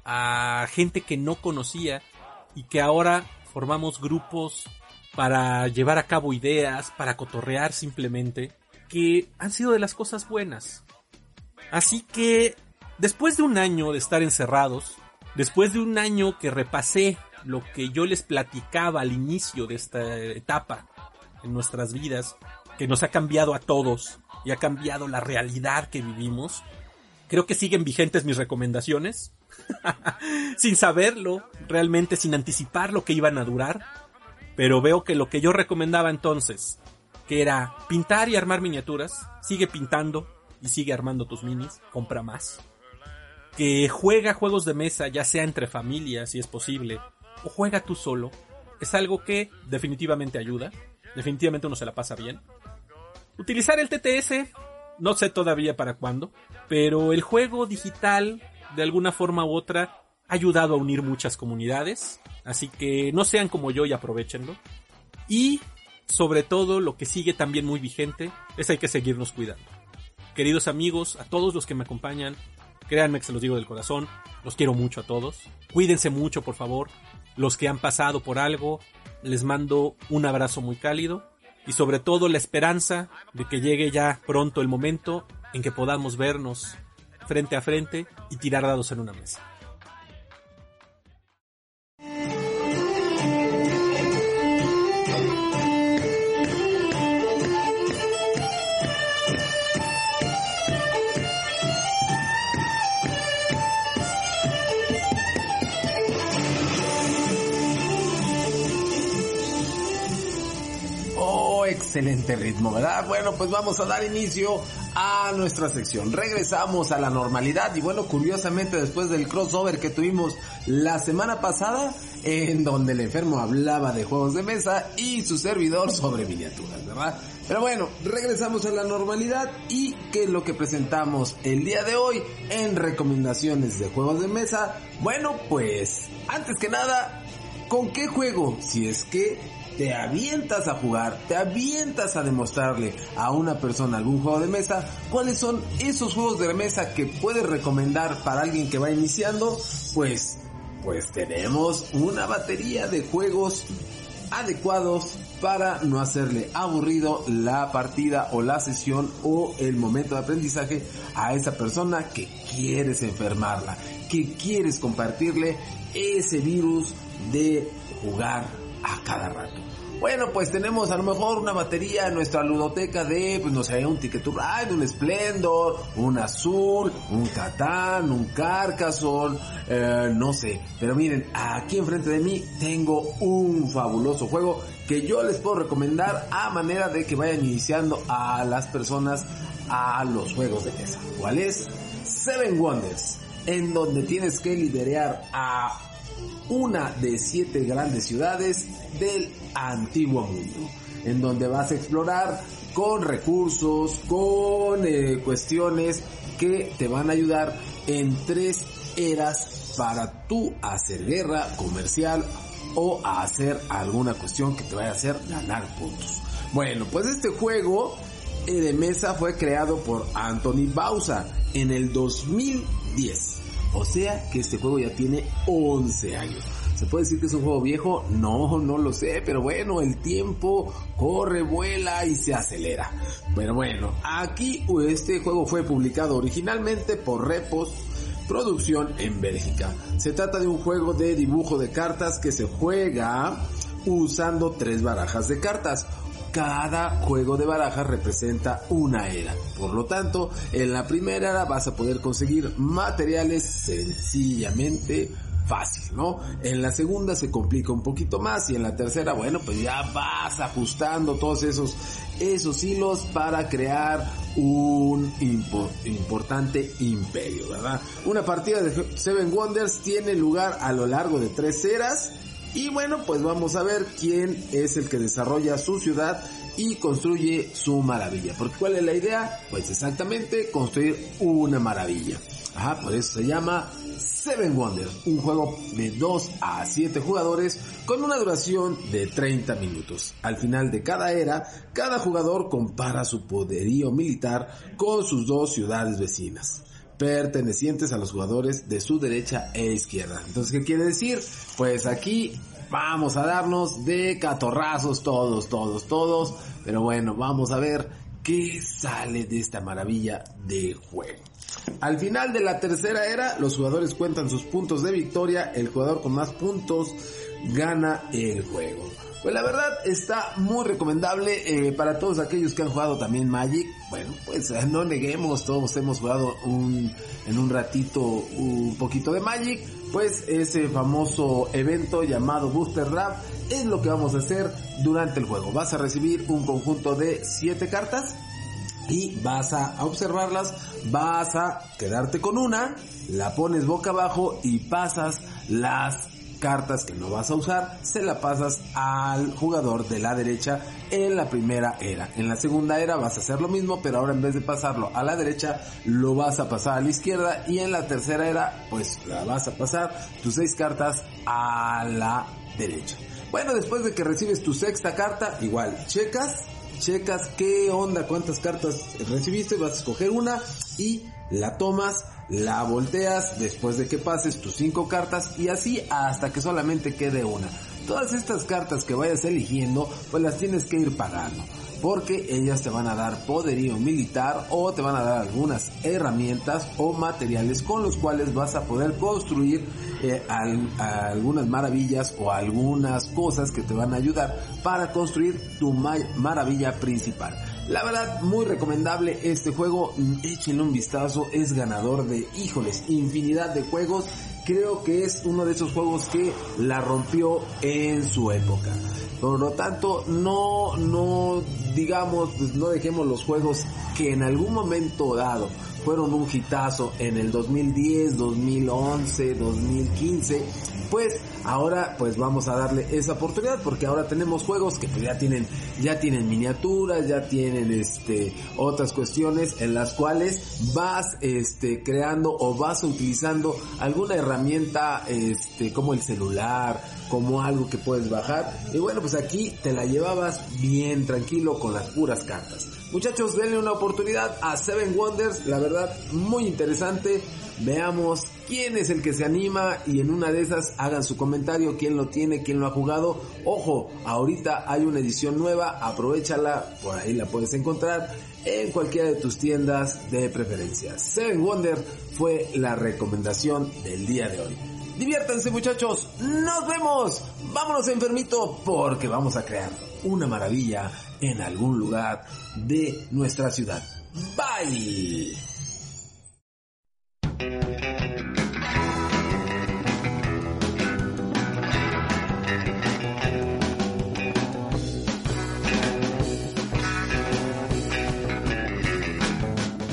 A: a gente que no conocía y que ahora formamos grupos para llevar a cabo ideas, para cotorrear simplemente, que han sido de las cosas buenas. Así que, después de un año de estar encerrados, después de un año que repasé lo que yo les platicaba al inicio de esta etapa en nuestras vidas, que nos ha cambiado a todos y ha cambiado la realidad que vivimos, creo que siguen vigentes mis recomendaciones, sin saberlo, realmente sin anticipar lo que iban a durar, pero veo que lo que yo recomendaba entonces, que era pintar y armar miniaturas, sigue pintando y sigue armando tus minis, compra más. Que juega juegos de mesa, ya sea entre familias, si es posible, o juega tú solo, es algo que definitivamente ayuda, definitivamente uno se la pasa bien. Utilizar el TTS, no sé todavía para cuándo, pero el juego digital, de alguna forma u otra, ha ayudado a unir muchas comunidades, así que no sean como yo y aprovechenlo. Y sobre todo lo que sigue también muy vigente es hay que seguirnos cuidando. Queridos amigos, a todos los que me acompañan, créanme que se los digo del corazón, los quiero mucho a todos. Cuídense mucho, por favor. Los que han pasado por algo, les mando un abrazo muy cálido y sobre todo la esperanza de que llegue ya pronto el momento en que podamos vernos frente a frente y tirar dados en una mesa.
B: Excelente ritmo, ¿verdad? Bueno, pues vamos a dar inicio a nuestra sección. Regresamos a la normalidad y bueno, curiosamente después del crossover que tuvimos la semana pasada, en donde el enfermo hablaba de juegos de mesa y su servidor sobre miniaturas, ¿verdad? Pero bueno, regresamos a la normalidad y qué es lo que presentamos el día de hoy en recomendaciones de juegos de mesa. Bueno, pues antes que nada, ¿con qué juego? Si es que te avientas a jugar, te avientas a demostrarle a una persona algún juego de mesa, cuáles son esos juegos de mesa que puedes recomendar para alguien que va iniciando, pues, pues tenemos una batería de juegos adecuados para no hacerle aburrido la partida o la sesión o el momento de aprendizaje a esa persona que quieres enfermarla, que quieres compartirle ese virus de jugar a cada rato. Bueno, pues tenemos a lo mejor una batería en nuestra ludoteca de, pues no sé, un Ticket to Ride, un Splendor, un Azul, un Catán, un Carcassonne, eh, no sé. Pero miren, aquí enfrente de mí tengo un fabuloso juego que yo les puedo recomendar a manera de que vayan iniciando a las personas a los juegos de mesa. ¿Cuál es? Seven Wonders, en donde tienes que liderar a una de siete grandes ciudades del antiguo mundo, en donde vas a explorar con recursos, con eh, cuestiones que te van a ayudar en tres eras para tú hacer guerra comercial o a hacer alguna cuestión que te vaya a hacer ganar puntos. Bueno, pues este juego eh, de mesa fue creado por Anthony Bausa en el 2010. O sea que este juego ya tiene 11 años. ¿Se puede decir que es un juego viejo? No, no lo sé, pero bueno, el tiempo corre, vuela y se acelera. Pero bueno, aquí este juego fue publicado originalmente por Repos producción en Bélgica. Se trata de un juego de dibujo de cartas que se juega usando tres barajas de cartas. Cada juego de barajas representa una era. Por lo tanto, en la primera era vas a poder conseguir materiales sencillamente fácil, ¿no? En la segunda se complica un poquito más y en la tercera, bueno, pues ya vas ajustando todos esos, esos hilos para crear un importante imperio, ¿verdad? Una partida de Seven Wonders tiene lugar a lo largo de tres eras y bueno, pues vamos a ver quién es el que desarrolla su ciudad y construye su maravilla. Porque ¿cuál es la idea? Pues exactamente construir una maravilla. Ajá, por eso se llama Seven Wonders, un juego de 2 a 7 jugadores con una duración de 30 minutos. Al final de cada era, cada jugador compara su poderío militar con sus dos ciudades vecinas pertenecientes a los jugadores de su derecha e izquierda. Entonces, ¿qué quiere decir? Pues aquí vamos a darnos de catorrazos todos, todos, todos. Pero bueno, vamos a ver qué sale de esta maravilla de juego. Al final de la tercera era, los jugadores cuentan sus puntos de victoria, el jugador con más puntos gana el juego. Pues la verdad está muy recomendable eh, para todos aquellos que han jugado también Magic. Bueno, pues no neguemos, todos hemos jugado en un ratito un poquito de Magic. Pues ese famoso evento llamado Booster Draft es lo que vamos a hacer durante el juego. Vas a recibir un conjunto de 7 cartas y vas a observarlas, vas a quedarte con una, la pones boca abajo y pasas las cartas que no vas a usar, se la pasas al jugador de la derecha en la primera era. En la segunda era vas a hacer lo mismo, pero ahora en vez de pasarlo a la derecha, lo vas a pasar a la izquierda y en la tercera era, pues la vas a pasar tus seis cartas a la derecha. Bueno, después de que recibes tu sexta carta, igual checas checas qué onda, cuántas cartas recibiste, vas a escoger una y la tomas, la volteas después de que pases tus cinco cartas y así hasta que solamente quede una. Todas estas cartas que vayas eligiendo, pues las tienes que ir pagando porque ellas te van a dar poderío militar o te van a dar algunas herramientas o materiales con los cuales vas a poder construir eh, algunas maravillas o algunas cosas que te van a ayudar para construir tu maravilla principal. La verdad, muy recomendable este juego, échenle un vistazo, es ganador de, híjoles, infinidad de juegos. Creo que es uno de esos juegos que la rompió en su época. Por lo tanto, no, no, digamos, pues no dejemos los juegos que en algún momento dado fueron un hitazo en el 2010, 2011, 2015, pues ahora pues vamos a darle esa oportunidad porque ahora tenemos juegos que pues ya tienen ya tienen miniaturas, ya tienen este otras cuestiones en las cuales vas este creando o vas utilizando alguna herramienta este como el celular, como algo que puedes bajar y bueno, pues aquí te la llevabas bien tranquilo con las puras cartas. Muchachos, denle una oportunidad a Seven Wonders, la verdad, muy interesante. Veamos quién es el que se anima y en una de esas hagan su comentario, quién lo tiene, quién lo ha jugado. Ojo, ahorita hay una edición nueva, aprovechala, por ahí la puedes encontrar en cualquiera de tus tiendas de preferencia. Seven Wonders fue la recomendación del día de hoy. Diviértanse muchachos, nos vemos. Vámonos enfermito porque vamos a crear una maravilla en algún lugar de nuestra ciudad. Bye.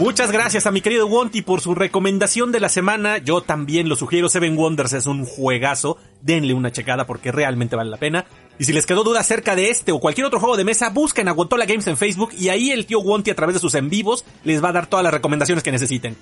A: Muchas gracias a mi querido Wonty por su recomendación de la semana. Yo también lo sugiero. Seven Wonders es un juegazo. Denle una checada porque realmente vale la pena. Y si les quedó duda acerca de este o cualquier otro juego de mesa, busquen a Guantola Games en Facebook y ahí el tío Wonty a través de sus en vivos les va a dar todas las recomendaciones que necesiten.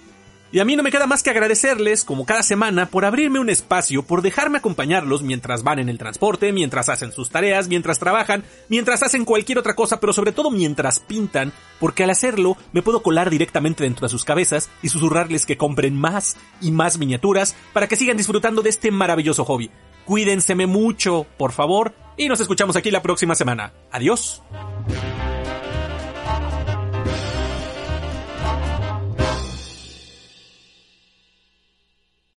A: Y a mí no me queda más que agradecerles, como cada semana, por abrirme un espacio, por dejarme acompañarlos mientras van en el transporte, mientras hacen sus tareas, mientras trabajan, mientras hacen cualquier otra cosa, pero sobre todo mientras pintan, porque al hacerlo me puedo colar directamente dentro de sus cabezas y susurrarles que compren más y más miniaturas para que sigan disfrutando de este maravilloso hobby. Cuídenseme mucho, por favor, y nos escuchamos aquí la próxima semana. Adiós.